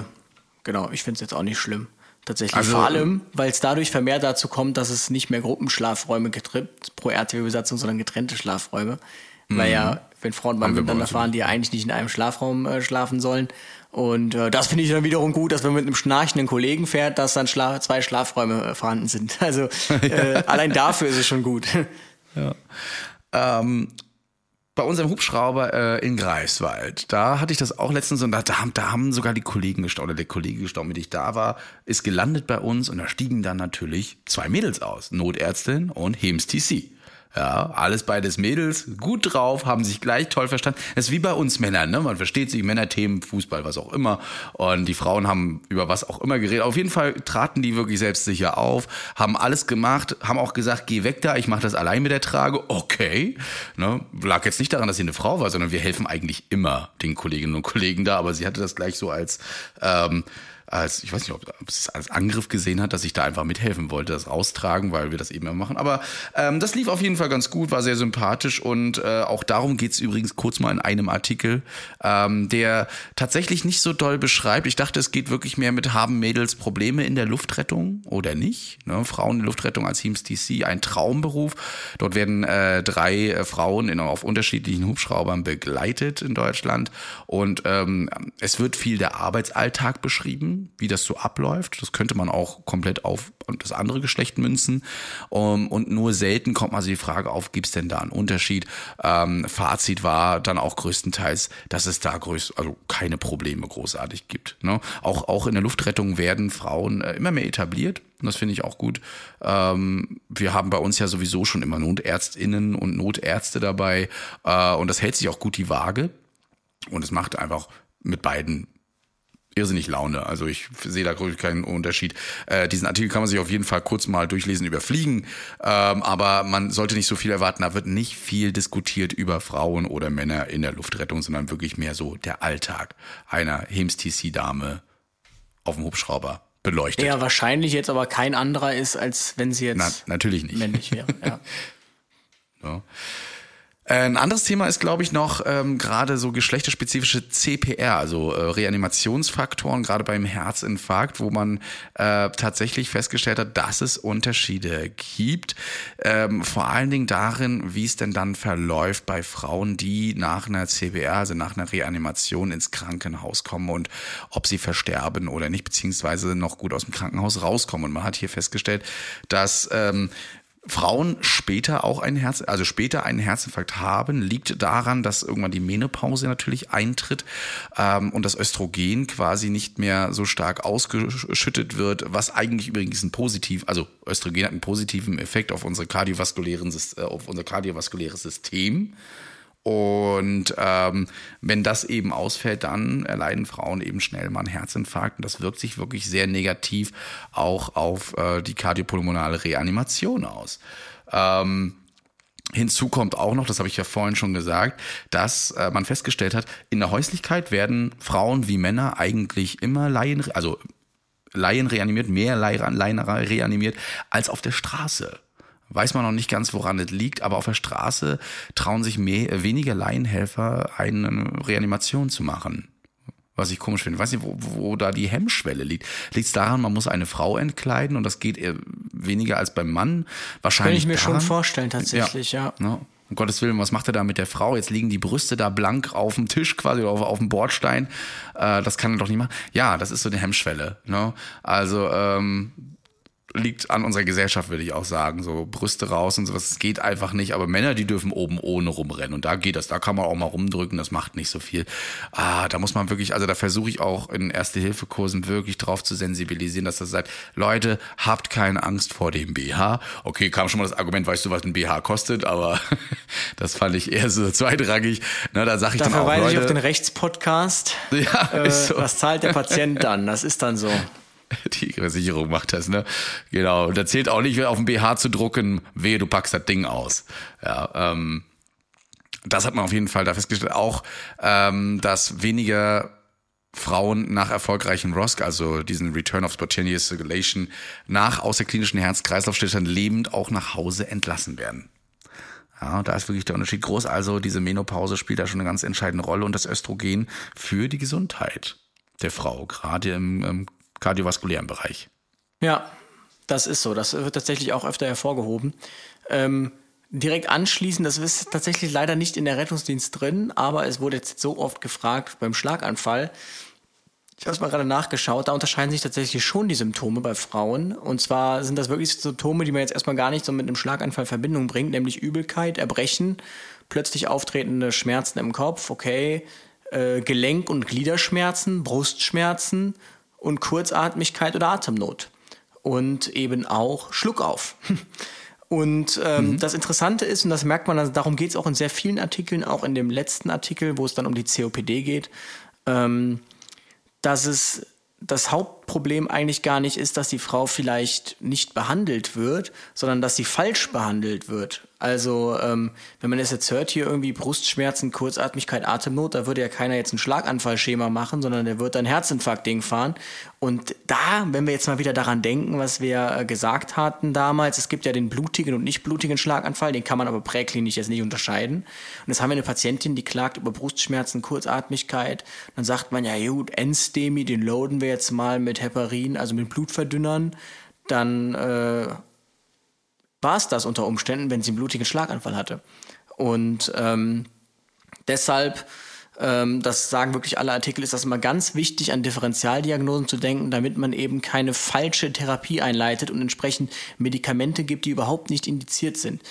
genau, ich finde es jetzt auch nicht schlimm. Tatsächlich. Also, Vor allem, weil es dadurch vermehrt dazu kommt, dass es nicht mehr Gruppenschlafräume getrennt pro RTW-Besatzung, sondern getrennte Schlafräume. Weil ja, wenn Frauen bei miteinander fahren, die ja eigentlich nicht in einem Schlafraum äh, schlafen sollen. Und äh, das finde ich dann wiederum gut, dass wenn man mit einem schnarchenden Kollegen fährt, dass dann Schla zwei Schlafräume äh, vorhanden sind. Also äh, allein dafür ist es schon gut. Ähm, bei unserem Hubschrauber äh, in Greifswald, da hatte ich das auch letztens und da, da, haben, da haben sogar die Kollegen gestaunt, oder der Kollege gestaunt, mit dem ich da war, ist gelandet bei uns und da stiegen dann natürlich zwei Mädels aus, Notärztin und Hems TC. Ja, alles beides Mädels, gut drauf, haben sich gleich toll verstanden. Das ist wie bei uns Männern, ne? Man versteht sich, Männerthemen, Fußball, was auch immer. Und die Frauen haben über was auch immer geredet. Auf jeden Fall traten die wirklich selbstsicher auf, haben alles gemacht, haben auch gesagt, geh weg da, ich mache das allein mit der Trage. Okay. Ne? Lag jetzt nicht daran, dass sie eine Frau war, sondern wir helfen eigentlich immer den Kolleginnen und Kollegen da, aber sie hatte das gleich so als ähm, als, ich weiß nicht, ob ob es als Angriff gesehen hat, dass ich da einfach mithelfen wollte, das raustragen, weil wir das eben immer machen. Aber ähm, das lief auf jeden Fall ganz gut, war sehr sympathisch und äh, auch darum geht's übrigens kurz mal in einem Artikel, ähm, der tatsächlich nicht so doll beschreibt. Ich dachte, es geht wirklich mehr mit haben Mädels Probleme in der Luftrettung oder nicht. Ne? Frauen in Luftrettung als Teams DC, ein Traumberuf. Dort werden äh, drei äh, Frauen in, auf unterschiedlichen Hubschraubern begleitet in Deutschland und ähm, es wird viel der Arbeitsalltag beschrieben, wie das so abläuft. Das könnte man auch komplett auf das andere Geschlecht münzen. Um, und nur selten kommt mal so die Frage auf, gibt es denn da einen Unterschied? Ähm, Fazit war dann auch größtenteils, dass es da größ also keine Probleme großartig gibt. Ne? Auch, auch in der Luftrettung werden Frauen äh, immer mehr etabliert. Und das finde ich auch gut. Ähm, wir haben bei uns ja sowieso schon immer Notärztinnen und Notärzte dabei. Äh, und das hält sich auch gut die Waage. Und es macht einfach mit beiden irrsinnig Laune. Also ich sehe da wirklich keinen Unterschied. Äh, diesen Artikel kann man sich auf jeden Fall kurz mal durchlesen über Fliegen, ähm, aber man sollte nicht so viel erwarten. Da wird nicht viel diskutiert über Frauen oder Männer in der Luftrettung, sondern wirklich mehr so der Alltag einer Hems-TC-Dame auf dem Hubschrauber beleuchtet. Der wahrscheinlich jetzt aber kein anderer ist, als wenn sie jetzt Na, natürlich nicht. männlich wäre. Ja. Ja. Ein anderes Thema ist, glaube ich, noch ähm, gerade so geschlechterspezifische CPR, also äh, Reanimationsfaktoren, gerade beim Herzinfarkt, wo man äh, tatsächlich festgestellt hat, dass es Unterschiede gibt. Ähm, vor allen Dingen darin, wie es denn dann verläuft bei Frauen, die nach einer CPR, also nach einer Reanimation ins Krankenhaus kommen und ob sie versterben oder nicht, beziehungsweise noch gut aus dem Krankenhaus rauskommen. Und man hat hier festgestellt, dass ähm, Frauen später auch einen Herz, also später einen Herzinfarkt haben, liegt daran, dass irgendwann die Menopause natürlich eintritt ähm, und das Östrogen quasi nicht mehr so stark ausgeschüttet wird, was eigentlich übrigens ein positiv, also Östrogen hat einen positiven Effekt auf unsere kardiovaskulären, äh, auf unser kardiovaskuläres System. Und ähm, wenn das eben ausfällt, dann erleiden Frauen eben schnell mal einen Herzinfarkt. Und das wirkt sich wirklich sehr negativ auch auf äh, die kardiopulmonale Reanimation aus. Ähm, Hinzu kommt auch noch, das habe ich ja vorhin schon gesagt, dass äh, man festgestellt hat, in der Häuslichkeit werden Frauen wie Männer eigentlich immer Laien, also Laien reanimiert, mehr Laien reanimiert als auf der Straße. Weiß man noch nicht ganz, woran es liegt, aber auf der Straße trauen sich mehr, weniger Laienhelfer, eine Reanimation zu machen. Was ich komisch finde. Weiß nicht, wo, wo da die Hemmschwelle liegt. Liegt es daran, man muss eine Frau entkleiden und das geht eher weniger als beim Mann? Kann Wahrscheinlich ich mir schon daran. vorstellen, tatsächlich, ja. Ne? Um Gottes Willen, was macht er da mit der Frau? Jetzt liegen die Brüste da blank auf dem Tisch quasi oder auf, auf dem Bordstein. Äh, das kann er doch nicht machen. Ja, das ist so eine Hemmschwelle. Ne? Also ähm, liegt an unserer Gesellschaft, würde ich auch sagen. So Brüste raus und sowas, das geht einfach nicht. Aber Männer, die dürfen oben ohne rumrennen. Und da geht das. Da kann man auch mal rumdrücken, das macht nicht so viel. Ah, da muss man wirklich, also da versuche ich auch in Erste-Hilfe-Kursen wirklich drauf zu sensibilisieren, dass das sagt, Leute, habt keine Angst vor dem BH. Okay, kam schon mal das Argument, weißt du, was ein BH kostet, aber das fand ich eher so zweitrangig. Na, da sag ich Da dann auch, verweise ich Leute, auf den Rechtspodcast. Ja, äh, so. Was zahlt der Patient dann? Das ist dann so. Die Versicherung macht das, ne? Genau. Und da zählt auch nicht, auf dem BH zu drucken, wehe, du packst das Ding aus. Ja, ähm, das hat man auf jeden Fall da festgestellt. Auch, ähm, dass weniger Frauen nach erfolgreichen ROSC, also diesen Return of Spontaneous Circulation, nach außerklinischen Herz-Kreislauf-Stillstand lebend auch nach Hause entlassen werden. Ja, da ist wirklich der Unterschied groß. Also diese Menopause spielt da schon eine ganz entscheidende Rolle und das Östrogen für die Gesundheit der Frau, gerade im, im kardiovaskulären Bereich. Ja, das ist so. Das wird tatsächlich auch öfter hervorgehoben. Ähm, direkt anschließend, das ist tatsächlich leider nicht in der Rettungsdienst drin, aber es wurde jetzt so oft gefragt beim Schlaganfall. Ich habe es mal gerade nachgeschaut, da unterscheiden sich tatsächlich schon die Symptome bei Frauen. Und zwar sind das wirklich Symptome, die man jetzt erstmal gar nicht so mit einem Schlaganfall in Verbindung bringt, nämlich Übelkeit, Erbrechen, plötzlich auftretende Schmerzen im Kopf, okay, äh, Gelenk- und Gliederschmerzen, Brustschmerzen und Kurzatmigkeit oder Atemnot. Und eben auch Schluckauf. Und ähm, das Interessante ist, und das merkt man, also darum geht es auch in sehr vielen Artikeln, auch in dem letzten Artikel, wo es dann um die COPD geht, ähm, dass es das Hauptproblem eigentlich gar nicht ist, dass die Frau vielleicht nicht behandelt wird, sondern dass sie falsch behandelt wird. Also ähm, wenn man es jetzt hört, hier irgendwie Brustschmerzen, Kurzatmigkeit, Atemnot, da würde ja keiner jetzt ein Schlaganfallschema machen, sondern der wird ein Herzinfarkt-Ding fahren. Und da, wenn wir jetzt mal wieder daran denken, was wir äh, gesagt hatten damals, es gibt ja den blutigen und nicht blutigen Schlaganfall, den kann man aber präklinisch jetzt nicht unterscheiden. Und jetzt haben wir eine Patientin, die klagt über Brustschmerzen, Kurzatmigkeit. Dann sagt man, ja gut, Endstemi, den loaden wir jetzt mal mit Heparin, also mit Blutverdünnern. Dann äh, war es das unter Umständen, wenn sie einen blutigen Schlaganfall hatte. Und ähm, deshalb, ähm, das sagen wirklich alle Artikel, ist das immer ganz wichtig, an Differentialdiagnosen zu denken, damit man eben keine falsche Therapie einleitet und entsprechend Medikamente gibt, die überhaupt nicht indiziert sind.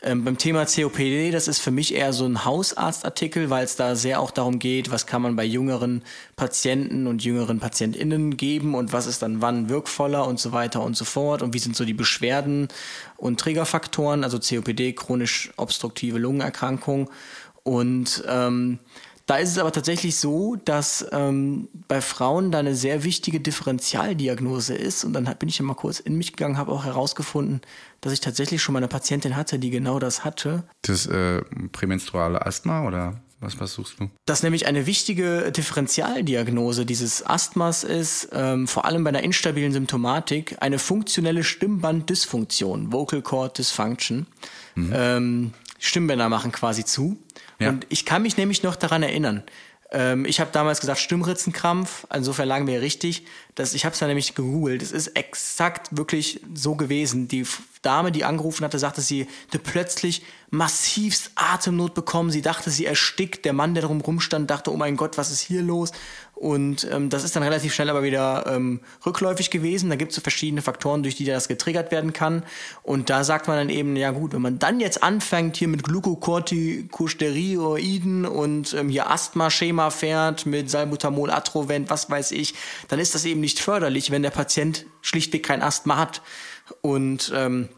Ähm, beim Thema COPD, das ist für mich eher so ein Hausarztartikel, weil es da sehr auch darum geht, was kann man bei jüngeren Patienten und jüngeren PatientInnen geben und was ist dann wann wirkvoller und so weiter und so fort und wie sind so die Beschwerden und Triggerfaktoren, also COPD, chronisch obstruktive Lungenerkrankung. Und ähm, da ist es aber tatsächlich so, dass ähm, bei Frauen da eine sehr wichtige Differentialdiagnose ist. Und dann bin ich ja mal kurz in mich gegangen, habe auch herausgefunden, dass ich tatsächlich schon mal eine Patientin hatte, die genau das hatte. Das äh, prämenstruale Asthma oder was, was suchst du? Dass nämlich eine wichtige Differentialdiagnose dieses Asthmas ist, ähm, vor allem bei einer instabilen Symptomatik, eine funktionelle Stimmbanddysfunktion, Vocal Cord Dysfunction. Ähm, Stimmbänder machen quasi zu. Ja. Und ich kann mich nämlich noch daran erinnern. Ähm, ich habe damals gesagt Stimmritzenkrampf, insofern lagen wir richtig. Das, ich habe es dann nämlich gegoogelt. Es ist exakt wirklich so gewesen. Die Dame, die angerufen hatte, sagte, sie hätte plötzlich massivst Atemnot bekommen. Sie dachte, sie erstickt. Der Mann, der drum rumstand, dachte, oh mein Gott, was ist hier los? Und ähm, das ist dann relativ schnell aber wieder ähm, rückläufig gewesen. Da gibt es so verschiedene Faktoren, durch die das getriggert werden kann. Und da sagt man dann eben, ja gut, wenn man dann jetzt anfängt hier mit Glucocorticosteroiden und ähm, hier Asthma-Schema fährt mit Salbutamol, Atrovent, was weiß ich, dann ist das eben nicht förderlich, wenn der Patient schlichtweg kein Asthma hat. Und ähm,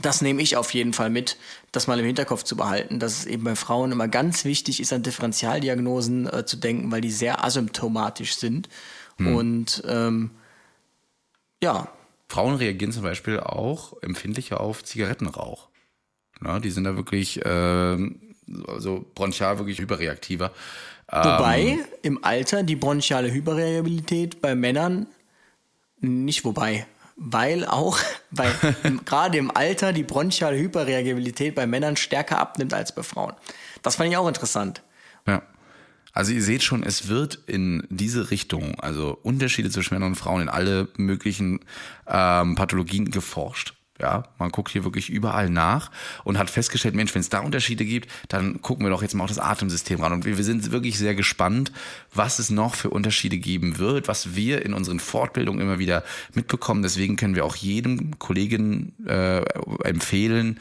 das nehme ich auf jeden Fall mit, das mal im Hinterkopf zu behalten, dass es eben bei Frauen immer ganz wichtig ist, an Differentialdiagnosen äh, zu denken, weil die sehr asymptomatisch sind. Und ähm, ja, Frauen reagieren zum Beispiel auch empfindlicher auf Zigarettenrauch. Na, die sind da wirklich, ähm, also bronchial wirklich überreaktiver. wobei Ähm, im Alter die bronchiale Hyperreagabilität bei Männern nicht wobei, weil auch bei gerade im Alter die bronchiale Hyperreagabilität bei Männern stärker abnimmt als bei Frauen. Das fand ich auch interessant. Ja. Also ihr seht schon, es wird in diese Richtung, also Unterschiede zwischen Männern und Frauen in alle möglichen ähm, Pathologien geforscht. Ja, man guckt hier wirklich überall nach und hat festgestellt, Mensch, wenn es da Unterschiede gibt, dann gucken wir doch jetzt mal auf das Atemsystem ran. Und wir, wir sind wirklich sehr gespannt, was es noch für Unterschiede geben wird, was wir in unseren Fortbildungen immer wieder mitbekommen. Deswegen können wir auch jedem Kollegen äh, empfehlen,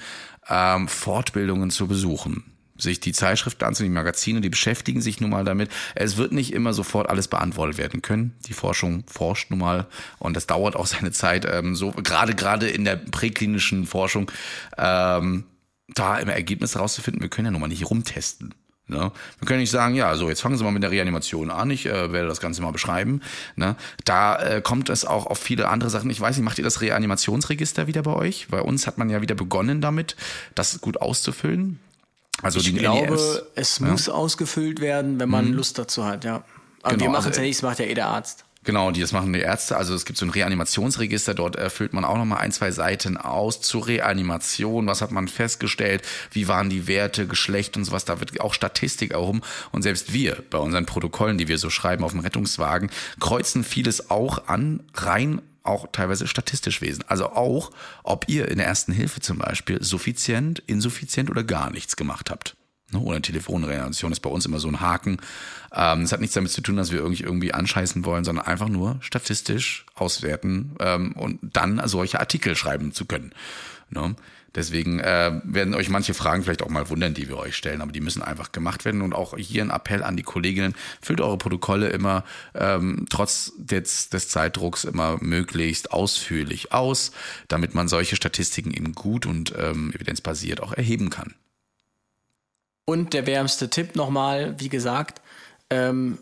ähm, Fortbildungen zu besuchen sich die Zeitschriften anzunehmen, die Magazine, die beschäftigen sich nun mal damit. Es wird nicht immer sofort alles beantwortet werden können. Die Forschung forscht nun mal und das dauert auch seine Zeit. Ähm, so gerade gerade in der präklinischen Forschung ähm, da immer Ergebnisse rauszufinden. Wir können ja nun mal nicht rumtesten. Ne? Wir können nicht sagen, ja, so jetzt fangen Sie mal mit der Reanimation an. Ich äh, werde das Ganze mal beschreiben. Ne? Da äh, kommt es auch auf viele andere Sachen. Ich weiß nicht, macht ihr das Reanimationsregister wieder bei euch? Bei uns hat man ja wieder begonnen damit, das gut auszufüllen. Also ich glaube, NES, es ja. muss ausgefüllt werden, wenn man mhm. Lust dazu hat, ja. Aber genau, wir machen es also, ja nicht, das macht ja eh der Arzt. Genau, die das machen die Ärzte. Also es gibt so ein Reanimationsregister, dort erfüllt man auch nochmal ein, zwei Seiten aus zur Reanimation. Was hat man festgestellt? Wie waren die Werte, Geschlecht und sowas? Da wird auch Statistik erhoben. Und selbst wir bei unseren Protokollen, die wir so schreiben auf dem Rettungswagen, kreuzen vieles auch an, rein auch teilweise statistisch wesen. Also auch, ob ihr in der ersten Hilfe zum Beispiel suffizient, insuffizient oder gar nichts gemacht habt. Ne, oder Telefonreanimation ist bei uns immer so ein Haken. Ähm, es hat nichts damit zu tun, dass wir irgendwie anscheißen wollen, sondern einfach nur statistisch auswerten ähm, und dann solche Artikel schreiben zu können. Deswegen äh, werden euch manche Fragen vielleicht auch mal wundern, die wir euch stellen, aber die müssen einfach gemacht werden. Und auch hier ein Appell an die Kolleginnen, füllt eure Protokolle immer ähm, trotz des, des Zeitdrucks immer möglichst ausführlich aus, damit man solche Statistiken eben gut und ähm, evidenzbasiert auch erheben kann. Und der wärmste Tipp nochmal, wie gesagt, ähm,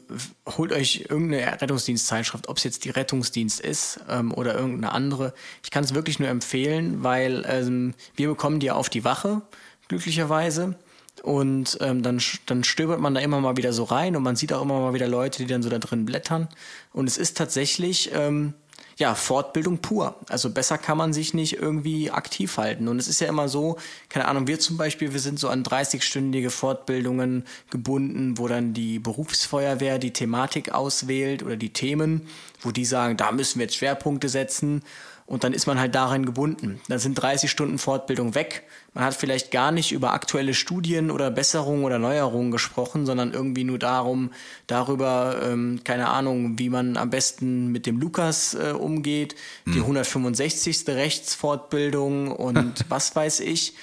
holt euch irgendeine Rettungsdienstzeitschrift, ob es jetzt die Rettungsdienst ist ähm, oder irgendeine andere. Ich kann es wirklich nur empfehlen, weil ähm, wir bekommen die auf die Wache, glücklicherweise. Und ähm, dann, dann stöbert man da immer mal wieder so rein und man sieht auch immer mal wieder Leute, die dann so da drin blättern. Und es ist tatsächlich ähm, ja, Fortbildung pur. Also besser kann man sich nicht irgendwie aktiv halten. Und es ist ja immer so, keine Ahnung, wir zum Beispiel, wir sind so an 30-stündige Fortbildungen gebunden, wo dann die Berufsfeuerwehr die Thematik auswählt oder die Themen, wo die sagen, da müssen wir jetzt Schwerpunkte setzen. Und dann ist man halt darin gebunden. Dann sind 30 Stunden Fortbildung weg. Man hat vielleicht gar nicht über aktuelle Studien oder Besserungen oder Neuerungen gesprochen, sondern irgendwie nur darum, darüber, ähm, keine Ahnung, wie man am besten mit dem Lukas äh, umgeht, die 165. Rechtsfortbildung und was weiß ich.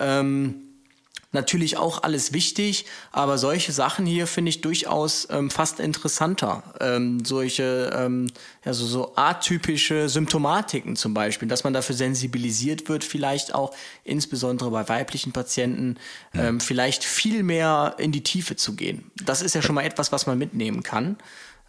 Ähm, natürlich auch alles wichtig, aber solche Sachen hier finde ich durchaus ähm, fast interessanter. Ähm, solche, ähm, ja, so, atypische Symptomatiken zum Beispiel, dass man dafür sensibilisiert wird, vielleicht auch insbesondere bei weiblichen Patienten, ähm, vielleicht viel mehr in die Tiefe zu gehen. Das ist ja schon mal etwas, was man mitnehmen kann.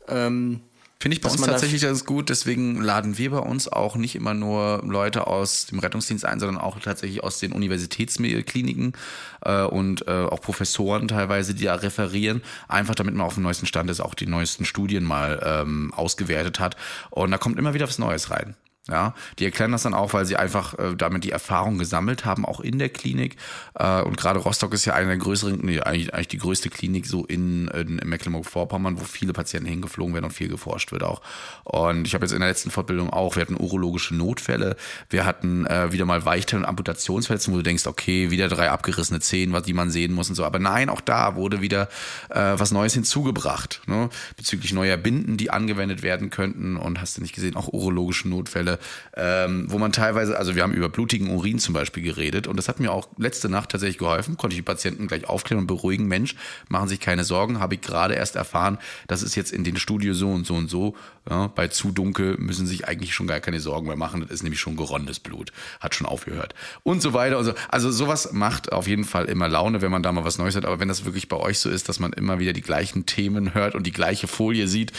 Ähm, Finde ich bei uns tatsächlich ganz gut. Deswegen laden wir bei uns auch nicht immer nur Leute aus dem Rettungsdienst ein, sondern auch tatsächlich aus den Universitätskliniken äh, und äh, auch Professoren teilweise, die da referieren. Einfach damit man auf dem neuesten Stand ist, auch die neuesten Studien mal ähm, ausgewertet hat. Und da kommt immer wieder was Neues rein. Ja, die erklären das dann auch, weil sie einfach äh, damit die Erfahrung gesammelt haben, auch in der Klinik. Äh, und gerade Rostock ist ja eine der größeren, nee, eigentlich, eigentlich die größte Klinik so in, in, in Mecklenburg-Vorpommern, wo viele Patienten hingeflogen werden und viel geforscht wird auch. Und ich habe jetzt in der letzten Fortbildung auch, wir hatten urologische Notfälle, wir hatten äh, wieder mal Weichteil- und Amputationsverletzungen, wo du denkst, okay, wieder drei abgerissene Zehen, was die man sehen muss und so. Aber nein, auch da wurde wieder äh, was Neues hinzugebracht, ne? bezüglich neuer Binden, die angewendet werden könnten. Und hast du nicht gesehen, auch urologische Notfälle ähm, wo man teilweise, also wir haben über blutigen Urin zum Beispiel geredet und das hat mir auch letzte Nacht tatsächlich geholfen, konnte ich die Patienten gleich aufklären und beruhigen, Mensch, machen sich keine Sorgen, habe ich gerade erst erfahren, das ist jetzt in den Studio so und so und so, ja, bei zu dunkel müssen sich eigentlich schon gar keine Sorgen mehr machen, das ist nämlich schon geronnenes Blut, hat schon aufgehört. Und so weiter. Und so. Also sowas macht auf jeden Fall immer Laune, wenn man da mal was Neues hat, aber wenn das wirklich bei euch so ist, dass man immer wieder die gleichen Themen hört und die gleiche Folie sieht,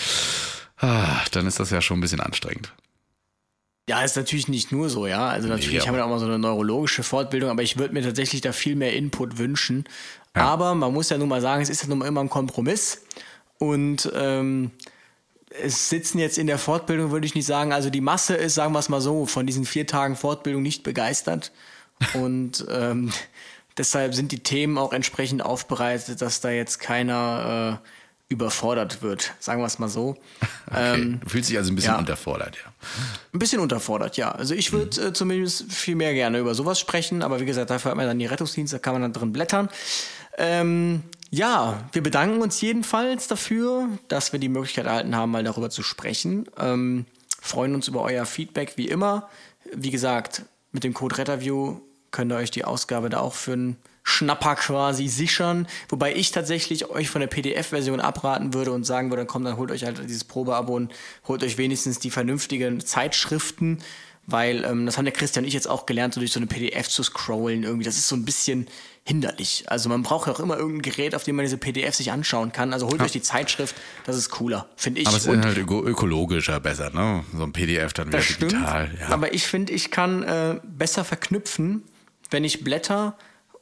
ah, dann ist das ja schon ein bisschen anstrengend. Ja, ist natürlich nicht nur so, ja. Also natürlich nee, haben wir auch mal so eine neurologische Fortbildung, aber ich würde mir tatsächlich da viel mehr Input wünschen. Ja. Aber man muss ja nun mal sagen, es ist ja nun mal immer ein Kompromiss. Und ähm, es sitzen jetzt in der Fortbildung, würde ich nicht sagen, also die Masse ist, sagen wir es mal so, von diesen vier Tagen Fortbildung nicht begeistert. Und ähm, deshalb sind die Themen auch entsprechend aufbereitet, dass da jetzt keiner überfordert wird, sagen wir es mal so. Okay. Ähm, du fühlst dich also ein bisschen ja. unterfordert, ja. ein bisschen unterfordert, ja. Also ich würde äh, zumindest viel mehr gerne über sowas sprechen, aber wie gesagt, dafür hat man dann die Rettungsdienste, da kann man dann drin blättern. Ähm, ja, wir bedanken uns jedenfalls dafür, dass wir die Möglichkeit erhalten haben, mal darüber zu sprechen. Ähm, freuen uns über euer Feedback wie immer. Wie gesagt, mit dem Code RetterView könnt ihr euch die Ausgabe da auch für einen Schnapper quasi sichern. Wobei ich tatsächlich euch von der PDF-Version abraten würde und sagen würde, komm, dann holt euch halt dieses Probeabo und holt euch wenigstens die vernünftigen Zeitschriften, weil ähm, das haben der Christian und ich jetzt auch gelernt, so durch so eine PDF zu scrollen irgendwie. Das ist so ein bisschen hinderlich. Also man braucht ja auch immer irgendein Gerät, auf dem man diese PDF sich anschauen kann. Also holt euch die Zeitschrift, das ist cooler, finde ich. Aber es ist halt öko ökologischer besser, ne? So ein PDF dann wieder stimmt. digital. Ja. Aber ich finde, ich kann äh, besser verknüpfen, wenn ich blätter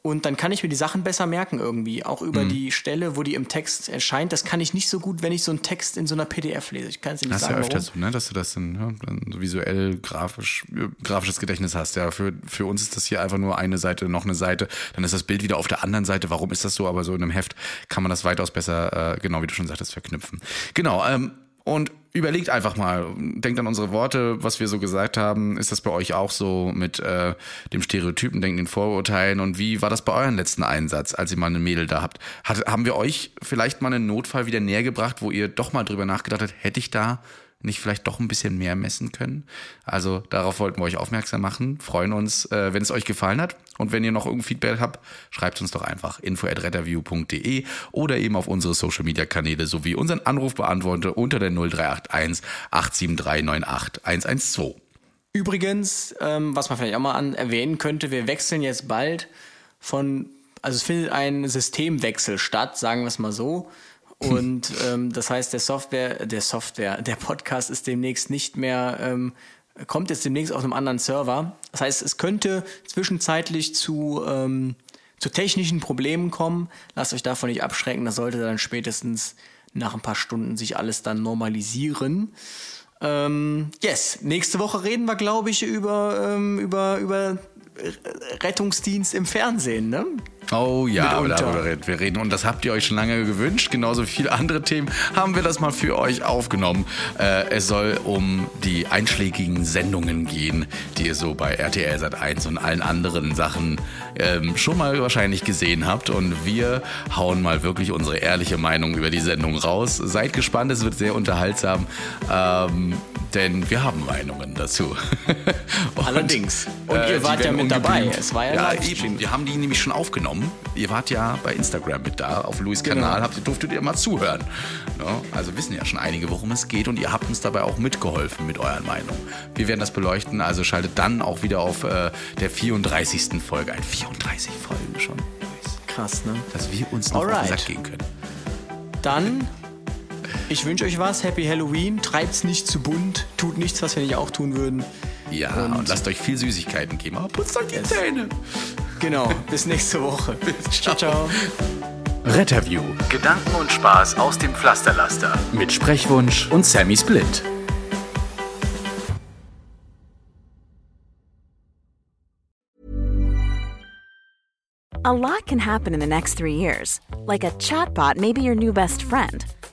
und dann kann ich mir die Sachen besser merken irgendwie. Auch über Mhm. die Stelle, wo die im Text erscheint. Das kann ich nicht so gut, wenn ich so einen Text in so einer PDF lese. Ich kann es nicht Das ist ja sagen, öfters warum. so, ne? dass du das dann, ja, dann so visuell, grafisch, äh, grafisches Gedächtnis hast. Ja, für, für uns ist das hier einfach nur eine Seite, noch eine Seite, dann ist das Bild wieder auf der anderen Seite. Warum ist das so? Aber so in einem Heft kann man das weitaus besser, äh, genau wie du schon sagtest, verknüpfen. Genau, ähm, und überlegt einfach mal, denkt an unsere Worte, was wir so gesagt haben. Ist das bei euch auch so mit äh, dem Stereotypen, denken, den Vorurteilen? Und wie war das bei eurem letzten Einsatz, als ihr mal eine Mädel da habt? Hat, haben wir euch vielleicht mal einen Notfall wieder näher gebracht, wo ihr doch mal drüber nachgedacht habt, hätte ich da nicht vielleicht doch ein bisschen mehr messen können? Also darauf wollten wir euch aufmerksam machen. Freuen uns, äh, wenn es euch gefallen hat. Und wenn ihr noch irgendein Feedback habt, schreibt uns doch einfach info.retterview.de oder eben auf unsere Social Media Kanäle sowie unseren Anrufbeantworter unter der 0381 873 98 112. Übrigens, ähm, was man vielleicht auch mal an erwähnen könnte, wir wechseln jetzt bald von, also es findet ein Systemwechsel statt, sagen wir es mal so. Und ähm, das heißt, der Software, der Software, der Podcast ist demnächst nicht mehr, ähm, kommt jetzt demnächst auf einem anderen Server. Das heißt, es könnte zwischenzeitlich zu, ähm, zu technischen Problemen kommen. Lasst euch davon nicht abschrecken. Das sollte dann spätestens nach ein paar Stunden sich alles dann normalisieren. Ähm, yes, nächste Woche reden wir, glaube ich, über, ähm, über, über Rettungsdienst im Fernsehen, ne? Oh ja, darüber reden wir reden. Und das habt ihr euch schon lange gewünscht. Genauso viele andere Themen haben wir das mal für euch aufgenommen. Äh, es soll um die einschlägigen Sendungen gehen, die ihr so bei RTL Sat 1 und allen anderen Sachen ähm, schon mal wahrscheinlich gesehen habt. Und wir hauen mal wirklich unsere ehrliche Meinung über die Sendung raus. Seid gespannt, es wird sehr unterhaltsam. Ähm, denn wir haben Meinungen dazu. Und, Allerdings. Und ihr äh, die wart ja mit dabei. Es war ja ja eben. Wir haben die nämlich schon aufgenommen. Ihr wart ja bei Instagram mit da, auf Louis Genau. Kanal, habt, ihr- durftet ihr mal zuhören. Ja, also wissen ja schon einige, worum es geht und ihr habt uns dabei auch mitgeholfen mit euren Meinungen. Wir werden das beleuchten, also schaltet dann auch wieder auf äh, der 34. Folge ein. 34 Folgen schon. Krass, ne? Dass wir uns noch auf Alright. den Sack gehen können. Dann, ich wünsche euch was. Happy Halloween. Treibt's nicht zu bunt. Tut nichts, was wir nicht auch tun würden. Ja, und, lasst euch viel Süßigkeiten geben, aber putzt euch die Zähne. Genau. Bis nächste Woche. ciao, ciao. Retterview Gedanken und Spaß aus dem Pflasterlaster. mit Sprechwunsch und Sammy Split. A lot can happen in the next three years. Like a chatbot may be your new best friend.